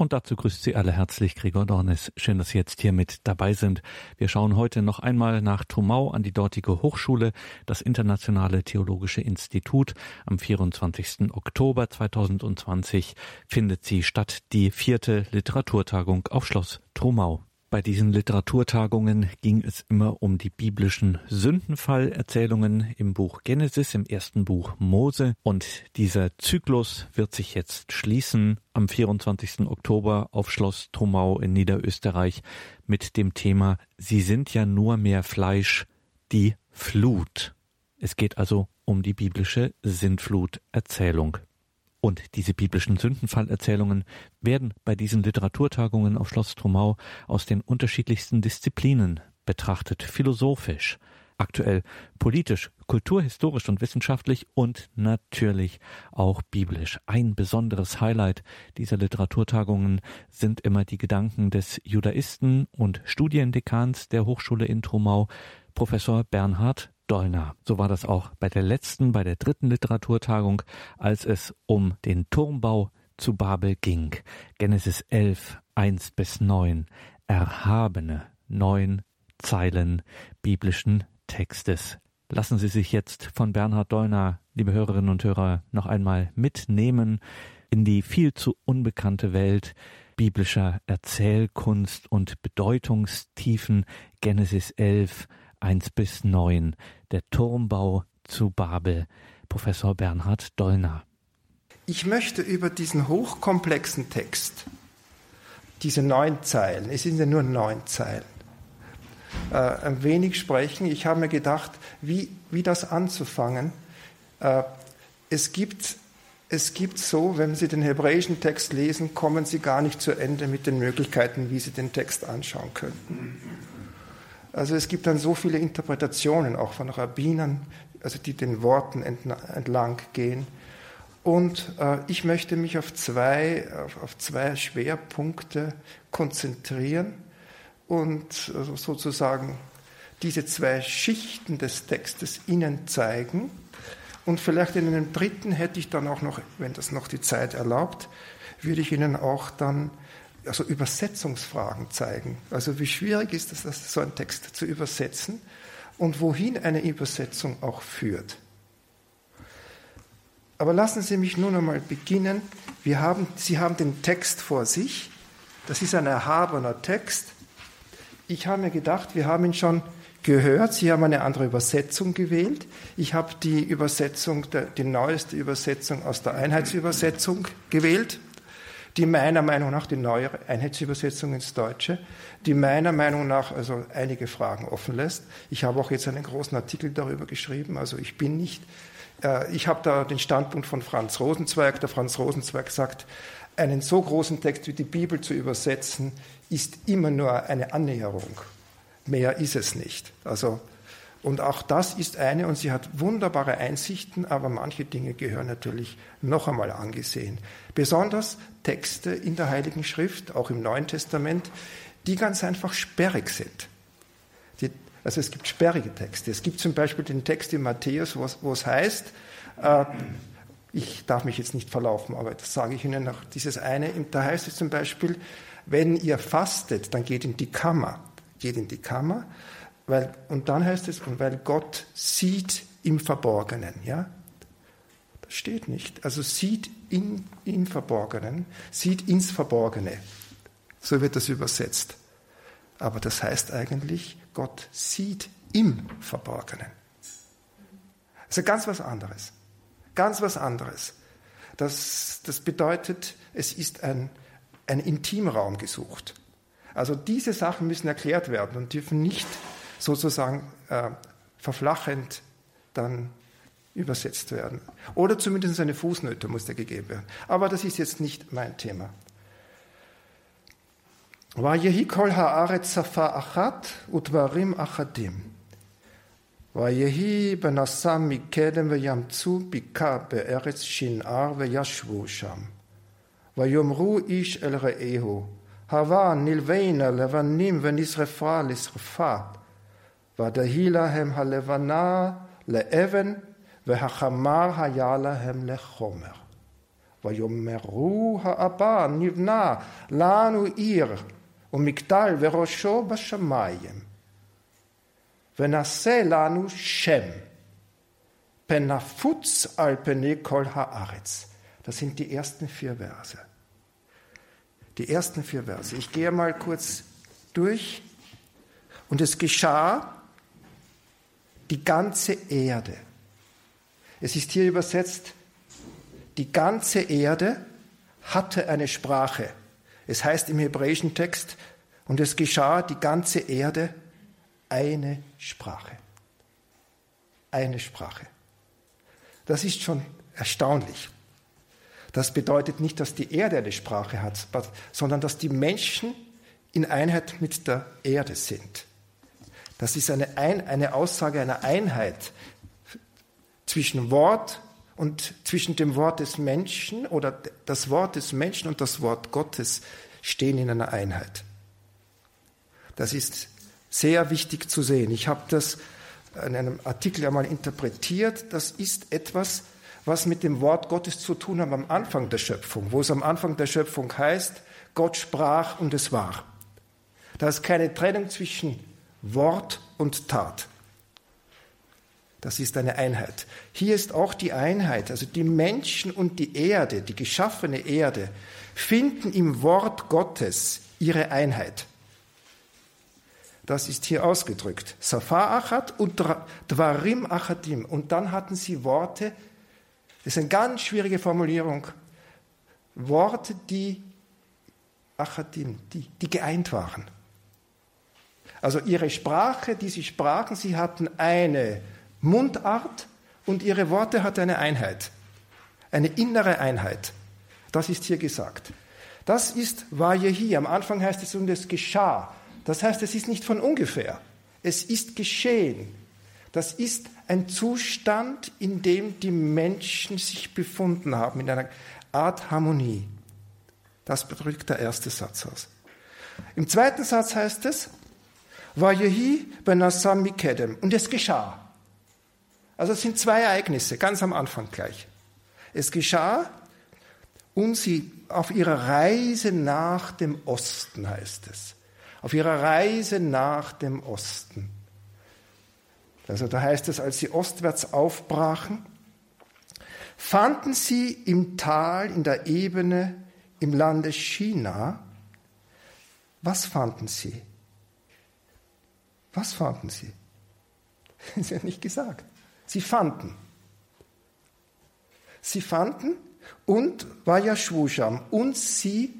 Und dazu grüßt Sie alle herzlich Gregor Dornes. Schön, dass Sie jetzt hier mit dabei sind. Wir schauen heute noch einmal nach Trumau an die dortige Hochschule, das Internationale Theologische Institut. Am 24. Oktober 2020 findet sie statt, die vierte Literaturtagung auf Schloss Trumau. Bei diesen Literaturtagungen ging es immer um die biblischen Sündenfallerzählungen im Buch Genesis, im ersten Buch Mose. Und dieser Zyklus wird sich jetzt schließen am 24. Oktober auf Schloss Trumau in Niederösterreich mit dem Thema Sie sind ja nur mehr Fleisch, die Flut. Es geht also um die biblische Sintfluterzählung. Und diese biblischen Sündenfallerzählungen werden bei diesen Literaturtagungen auf Schloss Trumau aus den unterschiedlichsten Disziplinen betrachtet, philosophisch, aktuell politisch, kulturhistorisch und wissenschaftlich und natürlich auch biblisch. Ein besonderes Highlight dieser Literaturtagungen sind immer die Gedanken des Judaisten und Studiendekans der Hochschule in Trumau, Professor Bernhard Dollner. So war das auch bei der letzten, bei der dritten Literaturtagung, als es um den Turmbau zu Babel ging. Genesis 11, 1 bis 9. Erhabene neun Zeilen biblischen Textes. Lassen Sie sich jetzt von Bernhard Dollner, liebe Hörerinnen und Hörer, noch einmal mitnehmen in die viel zu unbekannte Welt biblischer Erzählkunst und Bedeutungstiefen Genesis 11, 1 bis 9, der Turmbau zu Babel, Professor Bernhard Dollner. Ich möchte über diesen hochkomplexen Text, diese neun Zeilen, es sind ja nur neun Zeilen, äh, ein wenig sprechen. Ich habe mir gedacht, wie, wie das anzufangen. Äh, es gibt es gibt so, wenn Sie den hebräischen Text lesen, kommen Sie gar nicht zu Ende mit den Möglichkeiten, wie Sie den Text anschauen könnten. Also es gibt dann so viele Interpretationen auch von Rabbinern, also die den Worten entlang gehen. Und äh, ich möchte mich auf zwei, auf, auf zwei Schwerpunkte konzentrieren und also sozusagen diese zwei Schichten des Textes Ihnen zeigen. Und vielleicht in einem dritten hätte ich dann auch noch, wenn das noch die Zeit erlaubt, würde ich Ihnen auch dann also Übersetzungsfragen zeigen. Also wie schwierig ist es, so einen Text zu übersetzen und wohin eine Übersetzung auch führt. Aber lassen Sie mich nun einmal beginnen. Wir haben, Sie haben den Text vor sich. Das ist ein erhabener Text. Ich habe mir gedacht, wir haben ihn schon gehört. Sie haben eine andere Übersetzung gewählt. Ich habe die Übersetzung, die neueste Übersetzung aus der Einheitsübersetzung gewählt die meiner Meinung nach, die neue Einheitsübersetzung ins Deutsche, die meiner Meinung nach also einige Fragen offen lässt. Ich habe auch jetzt einen großen Artikel darüber geschrieben, also ich bin nicht, äh, ich habe da den Standpunkt von Franz Rosenzweig, der Franz Rosenzweig sagt, einen so großen Text wie die Bibel zu übersetzen, ist immer nur eine Annäherung. Mehr ist es nicht. Also und auch das ist eine, und sie hat wunderbare Einsichten, aber manche Dinge gehören natürlich noch einmal angesehen. Besonders Texte in der Heiligen Schrift, auch im Neuen Testament, die ganz einfach sperrig sind. Die, also es gibt sperrige Texte. Es gibt zum Beispiel den Text in Matthäus, wo es, heißt, äh, ich darf mich jetzt nicht verlaufen, aber das sage ich Ihnen noch, dieses eine, da heißt es zum Beispiel, wenn ihr fastet, dann geht in die Kammer, geht in die Kammer weil, und dann heißt es, und weil Gott sieht im Verborgenen, ja? Das steht nicht. Also sieht in, im Verborgenen, sieht ins Verborgene. So wird das übersetzt. Aber das heißt eigentlich, Gott sieht im Verborgenen. Also ganz was anderes. Ganz was anderes. Das, das bedeutet, es ist ein, ein Intimraum gesucht. Also diese Sachen müssen erklärt werden und dürfen nicht sozusagen äh, verflachend dann übersetzt werden. Oder zumindest eine Fußnote muss da gegeben werden. Aber das ist jetzt nicht mein Thema. Vayehi kol haaretz safa achat utvarim achadim. Vayehi benasam mikedem veyamzu bika be'eretz shinar veyashvu sham. Vayomru ish el re'ehu. Hava nilveina levanim venisrefa lisrefat. ודהי להם הלבנה לאבן והחמר היה להם לחומר. ויאמרו האבא נבנה לנו עיר ומגדל וראשו בשמיים ונעשה לנו שם פנפוץ על פני כל הארץ. Das sind die ersten vier Verse. Die ersten vier Verse. Ich gehe mal kurz durch. Und es geschah die ganze Erde. Es ist hier übersetzt, die ganze Erde hatte eine Sprache. Es heißt im hebräischen Text, und es geschah die ganze Erde eine Sprache. Eine Sprache. Das ist schon erstaunlich. Das bedeutet nicht, dass die Erde eine Sprache hat, sondern dass die Menschen in Einheit mit der Erde sind. Das ist eine, Ein eine Aussage einer Einheit zwischen Wort und zwischen dem Wort des Menschen oder das Wort des Menschen und das Wort Gottes stehen in einer Einheit. Das ist sehr wichtig zu sehen. Ich habe das in einem Artikel einmal interpretiert. Das ist etwas, was mit dem Wort Gottes zu tun hat am Anfang der Schöpfung, wo es am Anfang der Schöpfung heißt, Gott sprach und es war. Da ist keine Trennung zwischen Wort und Tat. Das ist eine Einheit. Hier ist auch die Einheit, also die Menschen und die Erde, die geschaffene Erde, finden im Wort Gottes ihre Einheit. Das ist hier ausgedrückt. Safar Achat und Dvarim Achadim. Und dann hatten sie Worte, das ist eine ganz schwierige Formulierung, Worte, die Achadim, die, die geeint waren. Also ihre Sprache, die sie sprachen, sie hatten eine Mundart und ihre Worte hatten eine Einheit, eine innere Einheit. Das ist hier gesagt. Das ist war hier. Am Anfang heißt es, und es geschah. Das heißt, es ist nicht von ungefähr. Es ist geschehen. Das ist ein Zustand, in dem die Menschen sich befunden haben, in einer Art Harmonie. Das drückt der erste Satz aus. Im zweiten Satz heißt es. Und es geschah. Also es sind zwei Ereignisse, ganz am Anfang gleich. Es geschah und sie auf ihrer Reise nach dem Osten, heißt es. Auf ihrer Reise nach dem Osten. Also da heißt es, als sie ostwärts aufbrachen, fanden sie im Tal, in der Ebene, im Lande China, was fanden sie? Was fanden sie? Sie hat nicht gesagt. Sie fanden. Sie fanden und war ja Schwuscham und sie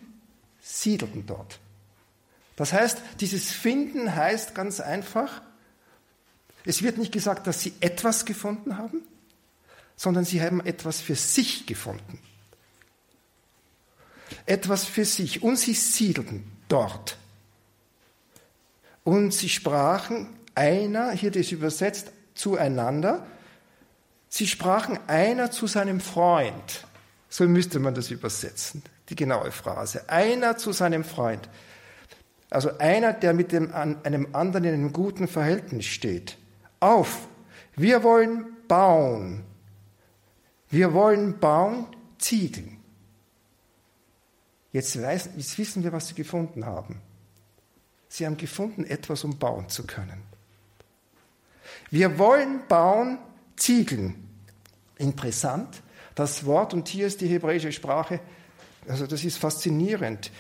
siedelten dort. Das heißt, dieses Finden heißt ganz einfach, es wird nicht gesagt, dass sie etwas gefunden haben, sondern sie haben etwas für sich gefunden. Etwas für sich und sie siedelten dort. Und sie sprachen einer, hier das übersetzt, zueinander. Sie sprachen einer zu seinem Freund. So müsste man das übersetzen, die genaue Phrase. Einer zu seinem Freund. Also einer, der mit dem, einem anderen in einem guten Verhältnis steht. Auf, wir wollen bauen. Wir wollen bauen Ziegeln. Jetzt, weiß, jetzt wissen wir, was sie gefunden haben. Sie haben gefunden, etwas, um bauen zu können. Wir wollen bauen Ziegeln. Interessant, das Wort, und hier ist die hebräische Sprache, also das ist faszinierend.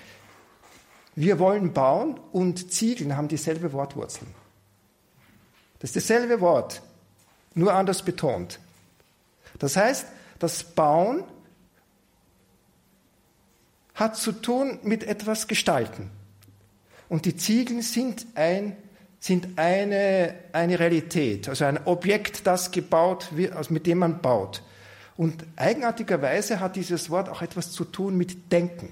Wir wollen bauen und Ziegeln haben dieselbe Wortwurzeln. Das ist dasselbe Wort, nur anders betont. Das heißt, das Bauen hat zu tun mit etwas Gestalten. Und die Ziegel sind, ein, sind eine, eine Realität, also ein Objekt, das gebaut wird, also mit dem man baut. Und eigenartigerweise hat dieses Wort auch etwas zu tun mit Denken.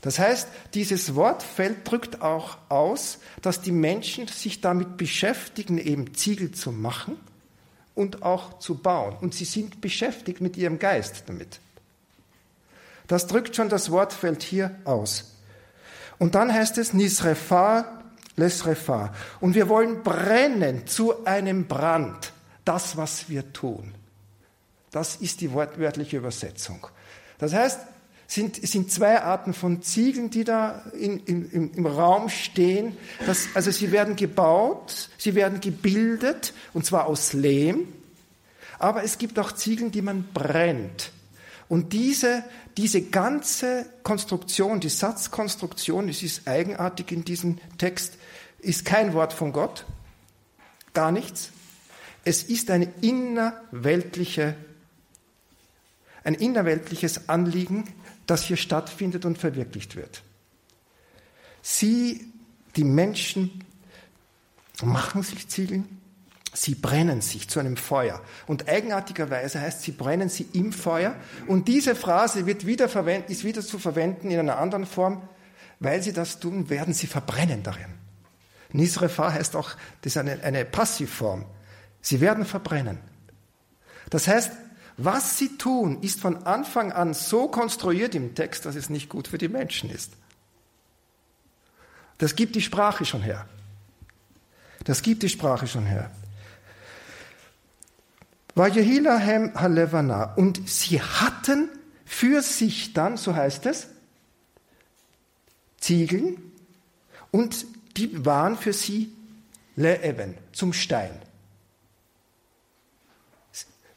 Das heißt, dieses Wortfeld drückt auch aus, dass die Menschen sich damit beschäftigen, eben Ziegel zu machen und auch zu bauen. Und sie sind beschäftigt mit ihrem Geist damit. Das drückt schon das Wortfeld hier aus. Und dann heißt es Nisrefa, Lesrefa. Und wir wollen brennen zu einem Brand, das, was wir tun. Das ist die wortwörtliche Übersetzung. Das heißt, sind, sind zwei Arten von Ziegeln, die da in, in, im Raum stehen. Das, also sie werden gebaut, sie werden gebildet, und zwar aus Lehm. Aber es gibt auch Ziegeln, die man brennt. Und diese, diese ganze Konstruktion, die Satzkonstruktion, es ist eigenartig in diesem Text, ist kein Wort von Gott, gar nichts. Es ist eine innerweltliche, ein innerweltliches Anliegen, das hier stattfindet und verwirklicht wird. Sie, die Menschen, machen sich Ziegeln, sie brennen sich zu einem Feuer. Und eigenartigerweise heißt, sie brennen sie im Feuer. Und diese Phrase wird wieder ist wieder zu verwenden in einer anderen Form. Weil sie das tun, werden sie verbrennen darin. Nisrefa heißt auch, das ist eine, eine Passivform. Sie werden verbrennen. Das heißt, was sie tun, ist von Anfang an so konstruiert im Text, dass es nicht gut für die Menschen ist. Das gibt die Sprache schon her. Das gibt die Sprache schon her. Vajehilahem halevana. Und sie hatten für sich dann, so heißt es, Ziegeln und die waren für sie Leeben, zum Stein.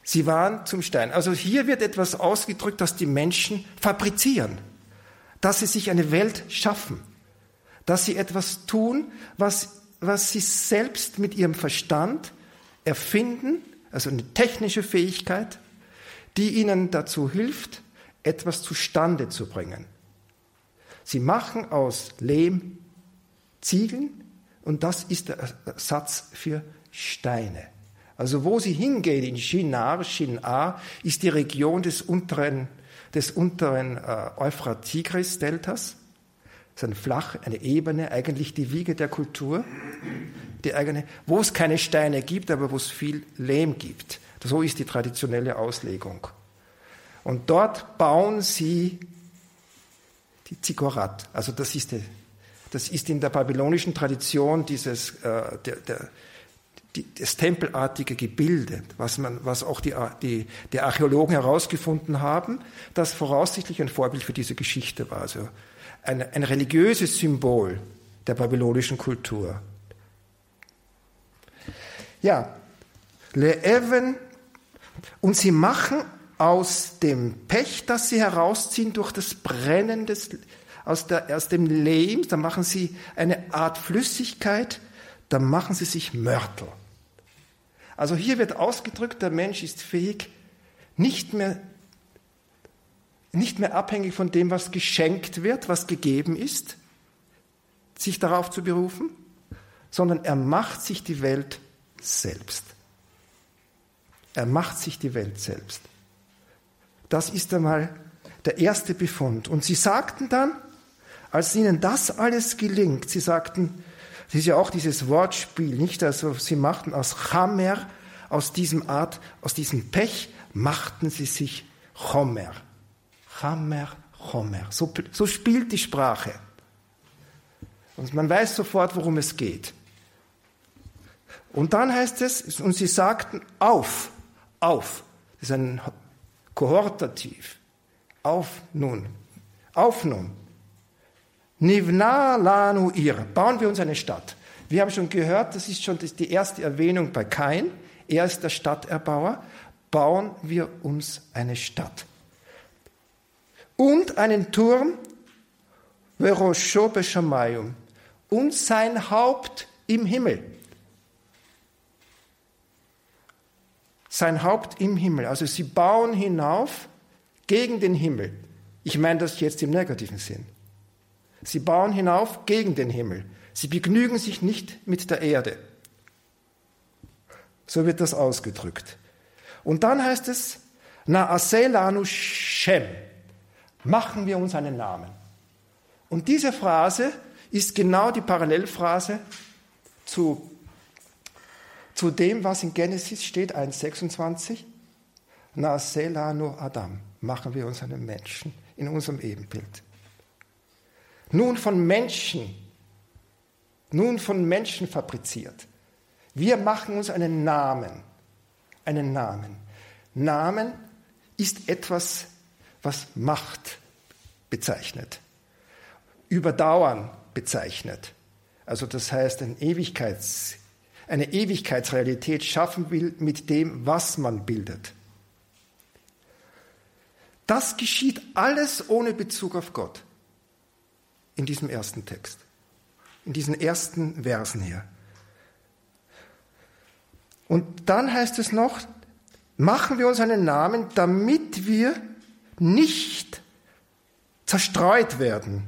Sie waren zum Stein. Also hier wird etwas ausgedrückt, dass die Menschen fabrizieren, dass sie sich eine Welt schaffen, dass sie etwas tun, was, was sie selbst mit ihrem Verstand erfinden, also eine technische Fähigkeit, die ihnen dazu hilft, etwas zustande zu bringen. Sie machen aus Lehm Ziegeln und das ist der Satz für Steine. Also wo sie hingeht, in Shinar, Shin-A, ist die Region des unteren, des unteren äh, Euphrat-Tigris-Deltas. Das ist eine flach, eine Ebene, eigentlich die Wiege der Kultur. Die eigene, wo es keine Steine gibt, aber wo es viel Lehm gibt. So ist die traditionelle Auslegung. Und dort bauen sie die Zikorat. Also das ist, die, das ist in der babylonischen Tradition dieses, äh, der, der, die, das tempelartige Gebilde, was, man, was auch die, die, die Archäologen herausgefunden haben, das voraussichtlich ein Vorbild für diese Geschichte war. Also ein, ein religiöses Symbol der babylonischen Kultur. Ja, Le'even, und sie machen aus dem Pech, das sie herausziehen durch das Brennen des, aus, der, aus dem Lehm, da machen sie eine Art Flüssigkeit, da machen sie sich Mörtel. Also hier wird ausgedrückt, der Mensch ist fähig, nicht mehr, nicht mehr abhängig von dem, was geschenkt wird, was gegeben ist, sich darauf zu berufen, sondern er macht sich die Welt selbst. Er macht sich die Welt selbst. Das ist einmal der erste Befund. Und sie sagten dann, als ihnen das alles gelingt, sie sagten, das ist ja auch dieses Wortspiel, nicht? Also sie machten aus Chamer, aus diesem Art, aus diesem Pech, machten sie sich Chomer. Chamer, Chomer. So, so spielt die Sprache. Und man weiß sofort, worum es geht. Und dann heißt es, und sie sagten auf, auf. Das ist ein Kohortativ. Auf nun, auf nun. Nivna lanu ir. Bauen wir uns eine Stadt. Wir haben schon gehört, das ist schon die erste Erwähnung bei Kain. Er ist der Stadterbauer. Bauen wir uns eine Stadt. Und einen Turm, und sein Haupt im Himmel. Sein Haupt im Himmel. Also sie bauen hinauf gegen den Himmel. Ich meine das jetzt im negativen Sinn. Sie bauen hinauf gegen den Himmel. Sie begnügen sich nicht mit der Erde. So wird das ausgedrückt. Und dann heißt es, Na aselanu Shem. Machen wir uns einen Namen. Und diese Phrase ist genau die Parallelphrase zu, zu dem, was in Genesis steht, 1,26. Na aselanu Adam. Machen wir uns einen Menschen in unserem Ebenbild nun von Menschen, nun von Menschen fabriziert. Wir machen uns einen Namen, einen Namen. Namen ist etwas, was Macht bezeichnet, Überdauern bezeichnet. Also das heißt, ein Ewigkeits, eine Ewigkeitsrealität schaffen will mit dem, was man bildet. Das geschieht alles ohne Bezug auf Gott in diesem ersten Text, in diesen ersten Versen hier. Und dann heißt es noch, machen wir uns einen Namen, damit wir nicht zerstreut werden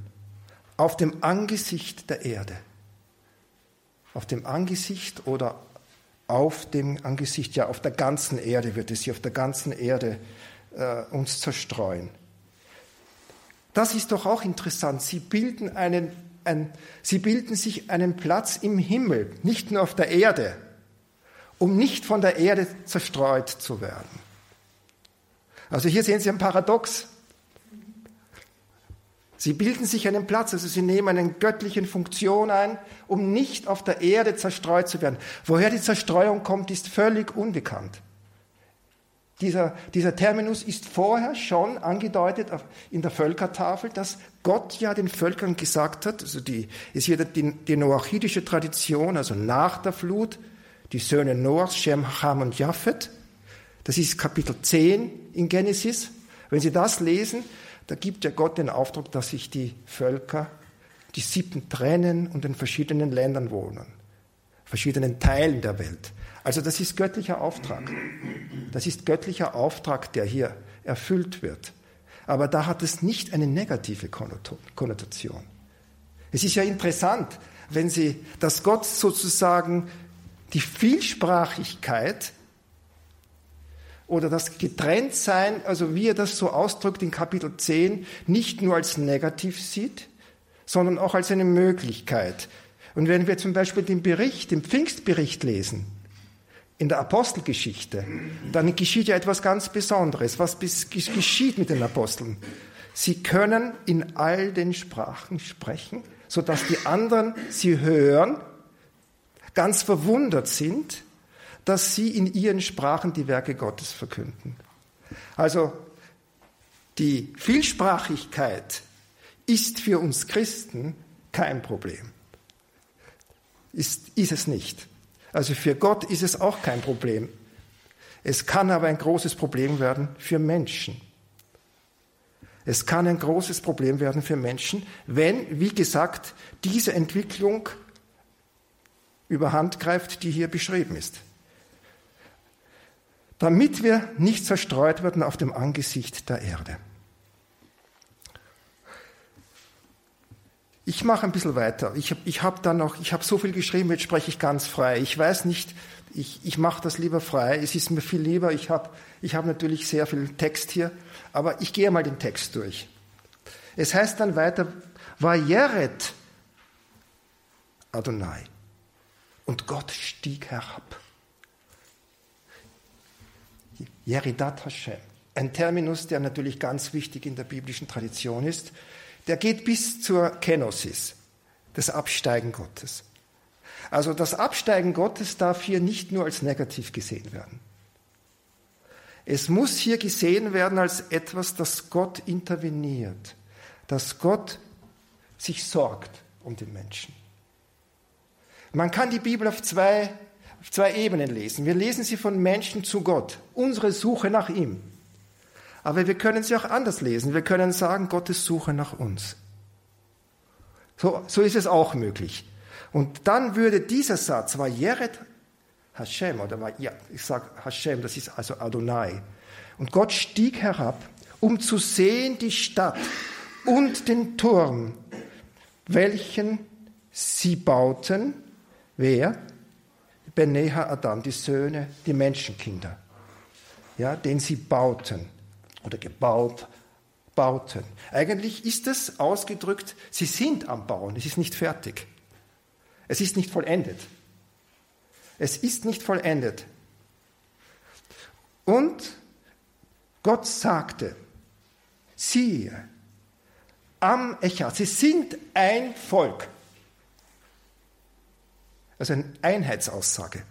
auf dem Angesicht der Erde. Auf dem Angesicht oder auf dem Angesicht, ja, auf der ganzen Erde wird es hier, auf der ganzen Erde äh, uns zerstreuen. Das ist doch auch interessant. Sie bilden, einen, ein, sie bilden sich einen Platz im Himmel, nicht nur auf der Erde, um nicht von der Erde zerstreut zu werden. Also hier sehen Sie ein Paradox. Sie bilden sich einen Platz, also sie nehmen eine göttliche Funktion ein, um nicht auf der Erde zerstreut zu werden. Woher die Zerstreuung kommt, ist völlig unbekannt. Dieser, dieser Terminus ist vorher schon angedeutet in der Völkertafel, dass Gott ja den Völkern gesagt hat, also die, ist hier die, die noachidische Tradition, also nach der Flut, die Söhne Noachs, Shem, Ham und Japhet. Das ist Kapitel 10 in Genesis. Wenn Sie das lesen, da gibt ja Gott den Auftrag, dass sich die Völker, die Sippen trennen und in verschiedenen Ländern wohnen, verschiedenen Teilen der Welt. Also das ist göttlicher Auftrag. Das ist göttlicher Auftrag, der hier erfüllt wird. Aber da hat es nicht eine negative Konnotation. Es ist ja interessant, wenn Sie, dass Gott sozusagen die Vielsprachigkeit oder das Getrenntsein, also wie er das so ausdrückt in Kapitel 10, nicht nur als negativ sieht, sondern auch als eine Möglichkeit. Und wenn wir zum Beispiel den Bericht, den Pfingstbericht lesen, in der Apostelgeschichte, dann geschieht ja etwas ganz Besonderes. Was geschieht mit den Aposteln? Sie können in all den Sprachen sprechen, sodass die anderen sie hören, ganz verwundert sind, dass sie in ihren Sprachen die Werke Gottes verkünden. Also die Vielsprachigkeit ist für uns Christen kein Problem. Ist, ist es nicht. Also für Gott ist es auch kein Problem. Es kann aber ein großes Problem werden für Menschen. Es kann ein großes Problem werden für Menschen, wenn, wie gesagt, diese Entwicklung überhand greift, die hier beschrieben ist. Damit wir nicht zerstreut werden auf dem Angesicht der Erde. Ich mache ein bisschen weiter. Ich habe ich hab dann noch, ich habe so viel geschrieben, jetzt spreche ich ganz frei. Ich weiß nicht, ich, ich mache das lieber frei. Es ist mir viel lieber. Ich habe ich hab natürlich sehr viel Text hier, aber ich gehe mal den Text durch. Es heißt dann weiter, Vayeret Adonai. Und Gott stieg herab. Yeridat Hashem. Ein Terminus, der natürlich ganz wichtig in der biblischen Tradition ist der geht bis zur Kenosis, das Absteigen Gottes. Also das Absteigen Gottes darf hier nicht nur als negativ gesehen werden. Es muss hier gesehen werden als etwas, das Gott interveniert, dass Gott sich sorgt um den Menschen. Man kann die Bibel auf zwei, zwei Ebenen lesen. Wir lesen sie von Menschen zu Gott, unsere Suche nach ihm. Aber wir können sie auch anders lesen. Wir können sagen, Gottes Suche nach uns. So, so ist es auch möglich. Und dann würde dieser Satz, war Jeret Hashem, oder war, ja, ich sage Hashem, das ist also Adonai. Und Gott stieg herab, um zu sehen die Stadt und den Turm, welchen sie bauten. Wer? Beneha Adam, die Söhne, die Menschenkinder. Ja, den sie bauten oder gebaut, bauten. Eigentlich ist es ausgedrückt, sie sind am Bauen, es ist nicht fertig. Es ist nicht vollendet. Es ist nicht vollendet. Und Gott sagte, siehe, am Echat, sie sind ein Volk. Also eine Einheitsaussage.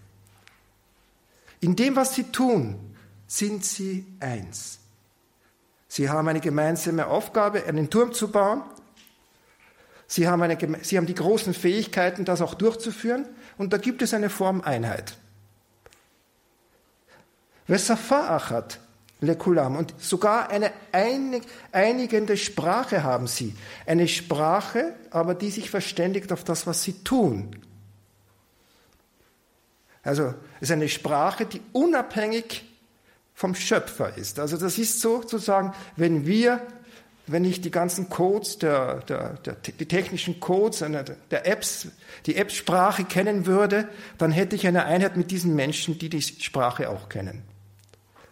In dem, was sie tun, sind sie eins. Sie haben eine gemeinsame Aufgabe, einen Turm zu bauen. Sie haben, eine, sie haben die großen Fähigkeiten, das auch durchzuführen. Und da gibt es eine Form Einheit. Vesafa'achat lekulam. Und sogar eine einig, einigende Sprache haben sie. Eine Sprache, aber die sich verständigt auf das, was sie tun. Also es ist eine Sprache, die unabhängig vom Schöpfer ist. Also das ist sozusagen, wenn wir, wenn ich die ganzen Codes, der, der, der, die technischen Codes der Apps, die App-Sprache kennen würde, dann hätte ich eine Einheit mit diesen Menschen, die die Sprache auch kennen.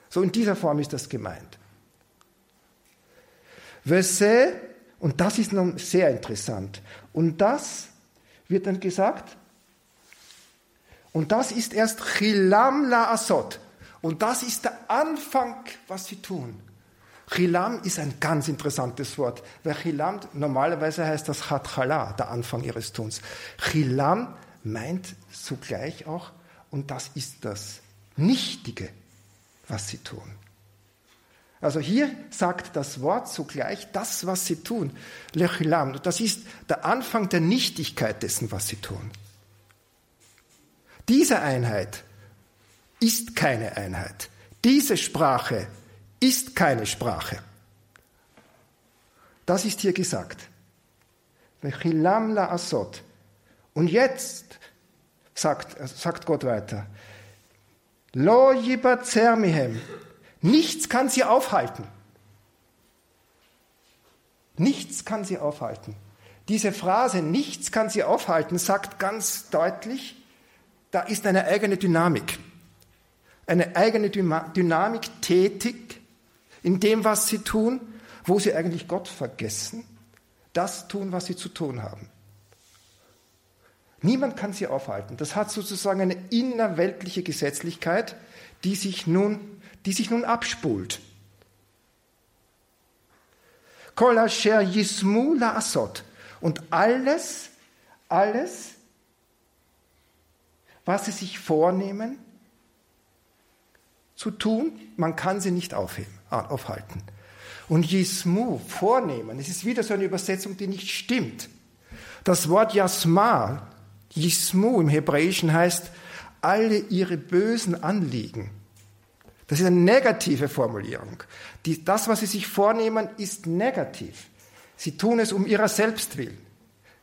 So in dieser Form ist das gemeint. Vese, und das ist nun sehr interessant, und das wird dann gesagt, und das ist erst Chilam la Asot. Und das ist der Anfang, was sie tun. Chilam ist ein ganz interessantes Wort, weil Chilam normalerweise heißt das Hatchala, der Anfang ihres Tuns. Chilam meint zugleich auch, und das ist das Nichtige, was sie tun. Also hier sagt das Wort zugleich das, was sie tun. Lechilam, das ist der Anfang der Nichtigkeit dessen, was sie tun. Diese Einheit ist keine Einheit. Diese Sprache ist keine Sprache. Das ist hier gesagt. Und jetzt sagt, sagt Gott weiter, Lo. Nichts kann sie aufhalten. Nichts kann sie aufhalten. Diese Phrase, nichts kann sie aufhalten, sagt ganz deutlich, da ist eine eigene Dynamik. Eine eigene Dynamik tätig in dem, was sie tun, wo sie eigentlich Gott vergessen, das tun, was sie zu tun haben. Niemand kann sie aufhalten. Das hat sozusagen eine innerweltliche Gesetzlichkeit, die sich nun, die sich nun abspult. Kol yismu la asot. Und alles, alles, was sie sich vornehmen zu tun, man kann sie nicht aufheben, aufhalten. Und Yismu, vornehmen, es ist wieder so eine Übersetzung, die nicht stimmt. Das Wort Yasma, Yismu im Hebräischen heißt, alle ihre bösen Anliegen. Das ist eine negative Formulierung. Die, das, was sie sich vornehmen, ist negativ. Sie tun es um ihrer selbst willen.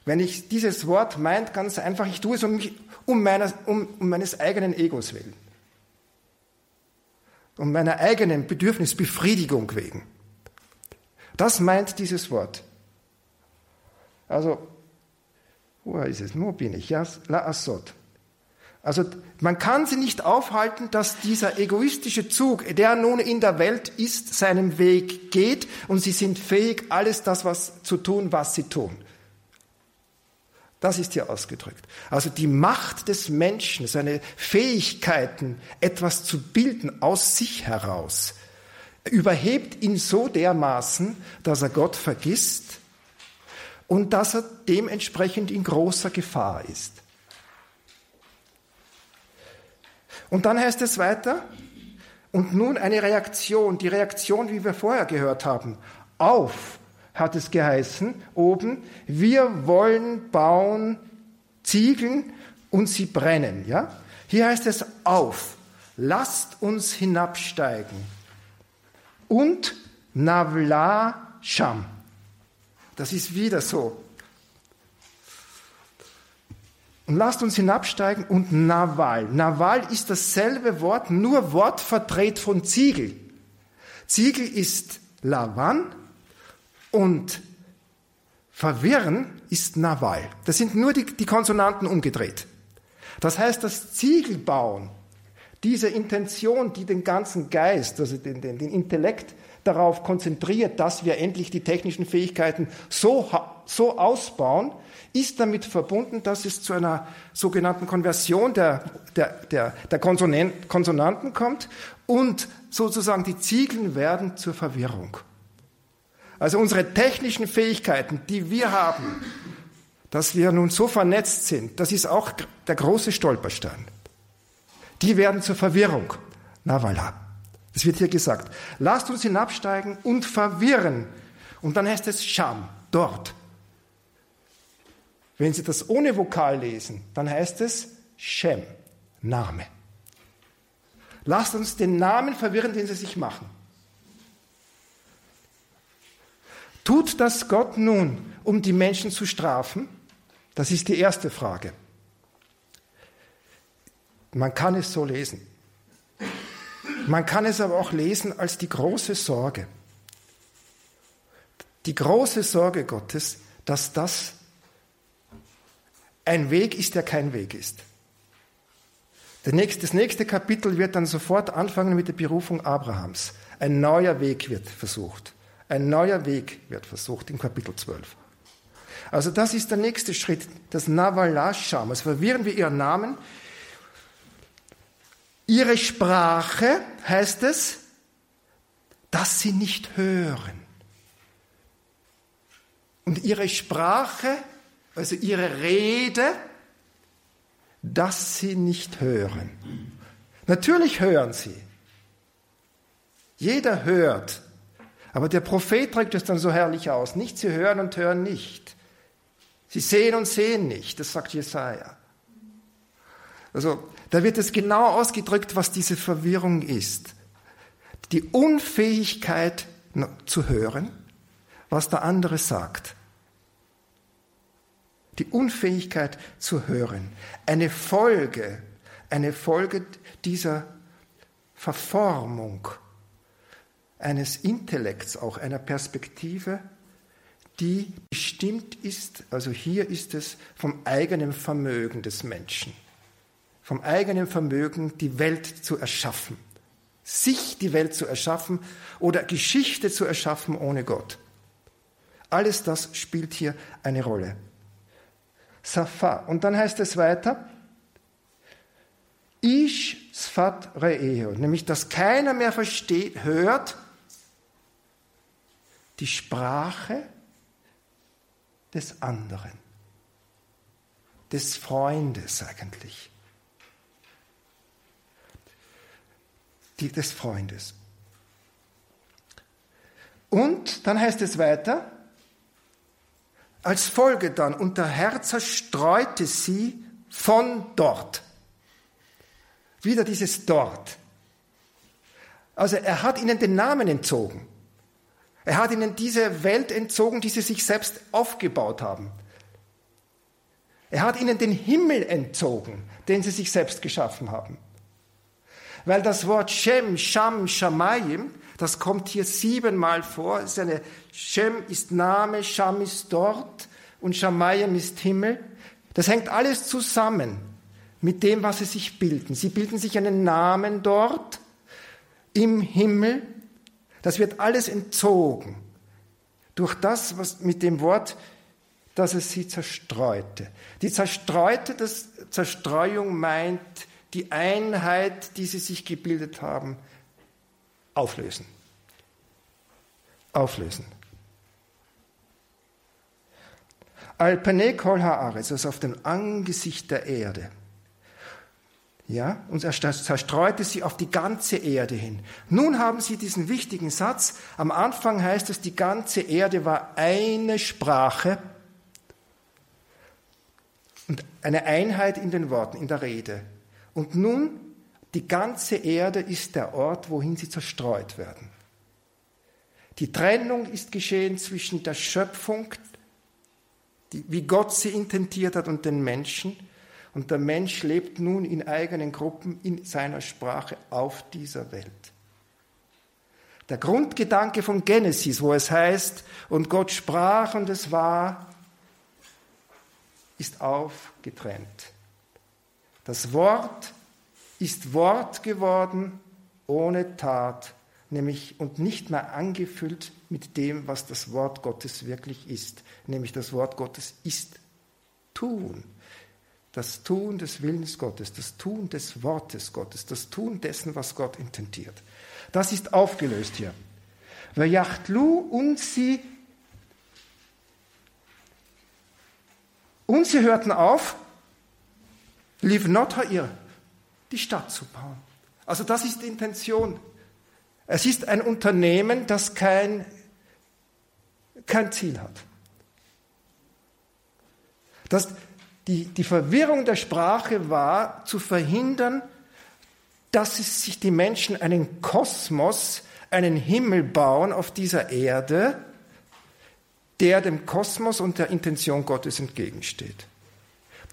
Wenn ich dieses Wort meint, ganz einfach, ich tue es um, mich, um, meiner, um, um meines eigenen Egos willen. Um meiner eigenen Bedürfnisbefriedigung wegen. Das meint dieses Wort. Also, wo ist es? Wo bin ich? Ja, la asot. Also man kann sie nicht aufhalten, dass dieser egoistische Zug, der nun in der Welt ist, seinem Weg geht und sie sind fähig, alles das was zu tun, was sie tun. Das ist hier ausgedrückt. Also die Macht des Menschen, seine Fähigkeiten, etwas zu bilden aus sich heraus, überhebt ihn so dermaßen, dass er Gott vergisst und dass er dementsprechend in großer Gefahr ist. Und dann heißt es weiter, und nun eine Reaktion, die Reaktion, wie wir vorher gehört haben, auf hat es geheißen, oben, wir wollen bauen Ziegeln und sie brennen. Ja? Hier heißt es auf, lasst uns hinabsteigen. Und Navla Sham. Das ist wieder so. Und lasst uns hinabsteigen und Naval. Naval ist dasselbe Wort, nur Wort verdreht von Ziegel. Ziegel ist Lavan und verwirren ist Nawal. Das sind nur die, die Konsonanten umgedreht. Das heißt, das Ziegelbauen, diese Intention, die den ganzen Geist, also den, den, den Intellekt darauf konzentriert, dass wir endlich die technischen Fähigkeiten so, so ausbauen, ist damit verbunden, dass es zu einer sogenannten Konversion der, der, der, der Konsonanten kommt und sozusagen die Ziegeln werden zur Verwirrung. Also unsere technischen Fähigkeiten, die wir haben, dass wir nun so vernetzt sind, das ist auch der große Stolperstein. Die werden zur Verwirrung. Na voilà. Das wird hier gesagt. Lasst uns hinabsteigen und verwirren. Und dann heißt es Scham, dort. Wenn Sie das ohne Vokal lesen, dann heißt es Shem, Name. Lasst uns den Namen verwirren, den Sie sich machen. Tut das Gott nun, um die Menschen zu strafen? Das ist die erste Frage. Man kann es so lesen. Man kann es aber auch lesen als die große Sorge. Die große Sorge Gottes, dass das ein Weg ist, der kein Weg ist. Das nächste Kapitel wird dann sofort anfangen mit der Berufung Abrahams. Ein neuer Weg wird versucht. Ein neuer Weg wird versucht im Kapitel 12. Also das ist der nächste Schritt, das Navalasham. Also verwirren wir ihren Namen, Ihre Sprache heißt es, dass sie nicht hören. Und ihre Sprache, also ihre Rede, dass sie nicht hören. Natürlich hören sie. Jeder hört. Aber der Prophet drückt es dann so herrlich aus. Nicht sie hören und hören nicht. Sie sehen und sehen nicht. Das sagt Jesaja. Also da wird es genau ausgedrückt, was diese Verwirrung ist. Die Unfähigkeit zu hören, was der andere sagt. Die Unfähigkeit zu hören. Eine Folge, eine Folge dieser Verformung eines Intellekts, auch einer Perspektive, die bestimmt ist, also hier ist es vom eigenen Vermögen des Menschen vom eigenen Vermögen die Welt zu erschaffen. Sich die Welt zu erschaffen oder Geschichte zu erschaffen ohne Gott. Alles das spielt hier eine Rolle. Safa. Und dann heißt es weiter, Ish Sfat Re'eo, nämlich dass keiner mehr versteht, hört die Sprache des anderen, des Freundes eigentlich. die des Freundes. Und dann heißt es weiter, als Folge dann, und der Herr zerstreute sie von dort. Wieder dieses dort. Also er hat ihnen den Namen entzogen. Er hat ihnen diese Welt entzogen, die sie sich selbst aufgebaut haben. Er hat ihnen den Himmel entzogen, den sie sich selbst geschaffen haben. Weil das Wort Shem, Sham, Shamayim, das kommt hier siebenmal vor. ist eine, Shem ist Name, Sham ist dort und Shamayim ist Himmel. Das hängt alles zusammen mit dem, was sie sich bilden. Sie bilden sich einen Namen dort im Himmel. Das wird alles entzogen durch das, was mit dem Wort, dass es sie zerstreute. Die zerstreute, das Zerstreuung meint die Einheit, die sie sich gebildet haben, auflösen. Auflösen. Alpanekol Haaretz, also auf dem Angesicht der Erde. Ja, und er zerstreute sie auf die ganze Erde hin. Nun haben sie diesen wichtigen Satz. Am Anfang heißt es, die ganze Erde war eine Sprache und eine Einheit in den Worten, in der Rede. Und nun, die ganze Erde ist der Ort, wohin sie zerstreut werden. Die Trennung ist geschehen zwischen der Schöpfung, die, wie Gott sie intentiert hat, und den Menschen. Und der Mensch lebt nun in eigenen Gruppen in seiner Sprache auf dieser Welt. Der Grundgedanke von Genesis, wo es heißt, und Gott sprach und es war, ist aufgetrennt. Das Wort ist Wort geworden ohne Tat, nämlich und nicht mehr angefüllt mit dem, was das Wort Gottes wirklich ist, nämlich das Wort Gottes ist tun. Das Tun des Willens Gottes, das Tun des Wortes Gottes, das Tun dessen, was Gott intendiert. Das ist aufgelöst hier. Vayachtlu und sie und sie hörten auf, Liv not ha'ir, die Stadt zu bauen. Also das ist die Intention Es ist ein Unternehmen, das kein, kein Ziel hat. Das, die, die Verwirrung der Sprache war zu verhindern, dass sich die Menschen einen Kosmos, einen Himmel bauen auf dieser Erde, der dem Kosmos und der Intention Gottes entgegensteht.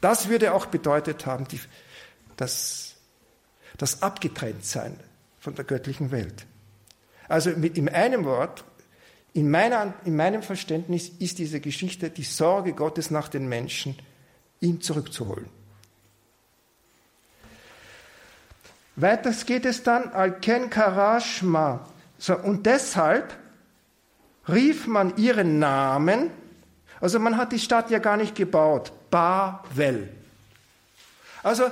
Das würde auch bedeutet haben, die, das, das Abgetrenntsein von der göttlichen Welt. Also mit, in einem Wort, in, meiner, in meinem Verständnis ist diese Geschichte die Sorge Gottes nach den Menschen, ihn zurückzuholen. Weiter geht es dann, Alken Karashma. So, und deshalb rief man ihren Namen, also man hat die Stadt ja gar nicht gebaut, Bavel. Also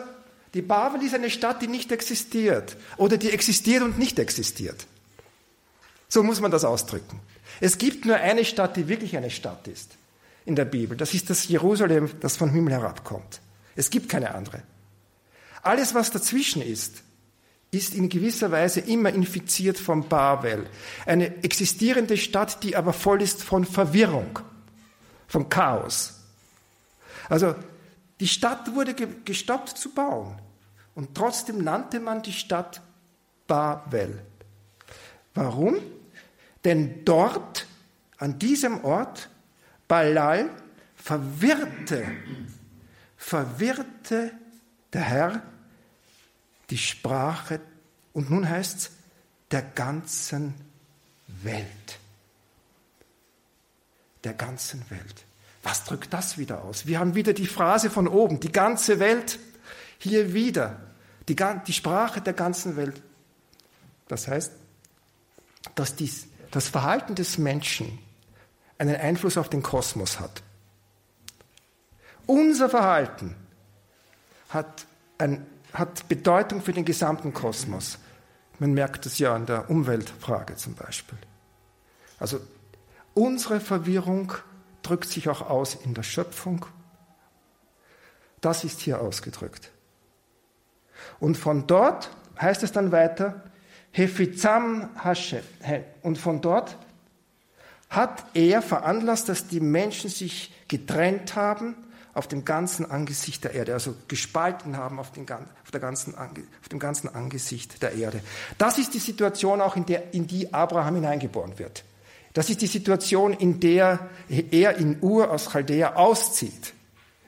die Babel ist eine Stadt, die nicht existiert oder die existiert und nicht existiert. So muss man das ausdrücken. Es gibt nur eine Stadt, die wirklich eine Stadt ist in der Bibel. Das ist das Jerusalem, das vom Himmel herabkommt. Es gibt keine andere. Alles, was dazwischen ist, ist in gewisser Weise immer infiziert vom Babel. Eine existierende Stadt, die aber voll ist von Verwirrung, von Chaos. Also die Stadt wurde gestoppt zu bauen und trotzdem nannte man die Stadt Babel. Warum? Denn dort, an diesem Ort, Balal, verwirrte, verwirrte der Herr die Sprache und nun heißt es der ganzen Welt. Der ganzen Welt. Was drückt das wieder aus? Wir haben wieder die Phrase von oben, die ganze Welt, hier wieder, die, die Sprache der ganzen Welt. Das heißt, dass dies, das Verhalten des Menschen einen Einfluss auf den Kosmos hat. Unser Verhalten hat, ein, hat Bedeutung für den gesamten Kosmos. Man merkt es ja an der Umweltfrage zum Beispiel. Also unsere Verwirrung drückt sich auch aus in der Schöpfung. Das ist hier ausgedrückt. Und von dort heißt es dann weiter, Hefizam Hashem. Und von dort hat er veranlasst, dass die Menschen sich getrennt haben auf dem ganzen Angesicht der Erde, also gespalten haben auf, den, auf, der ganzen, auf dem ganzen Angesicht der Erde. Das ist die Situation auch, in, der, in die Abraham hineingeboren wird. Das ist die Situation, in der er in Ur aus Chaldea auszieht,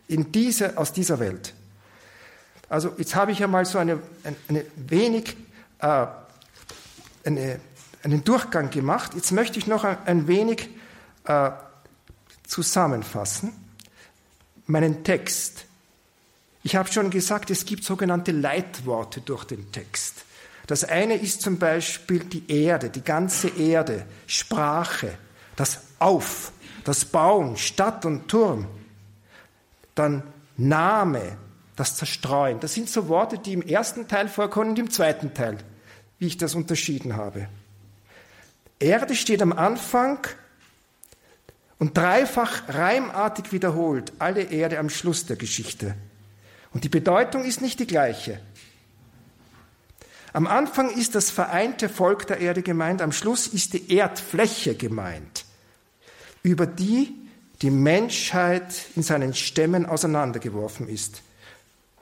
in diese, aus dieser Welt. Also jetzt habe ich ja mal so eine, eine, eine wenig äh, eine, einen Durchgang gemacht. Jetzt möchte ich noch ein, wenig äh, zusammenfassen. Meinen Text. Ich habe schon gesagt, es gibt sogenannte Leitworte durch den Text. Das eine ist zum Beispiel die Erde, die ganze Erde, Sprache, das Auf, das Bauen, Stadt und Turm. Dann Name, das Zerstreuen. Das sind so Worte, die im ersten Teil vorkommen und im zweiten Teil wie ich das unterschieden habe. Erde steht am Anfang und dreifach reimartig wiederholt alle Erde am Schluss der Geschichte. Und die Bedeutung ist nicht die gleiche. Am Anfang ist das vereinte Volk der Erde gemeint, am Schluss ist die Erdfläche gemeint, über die die Menschheit in seinen Stämmen auseinandergeworfen ist.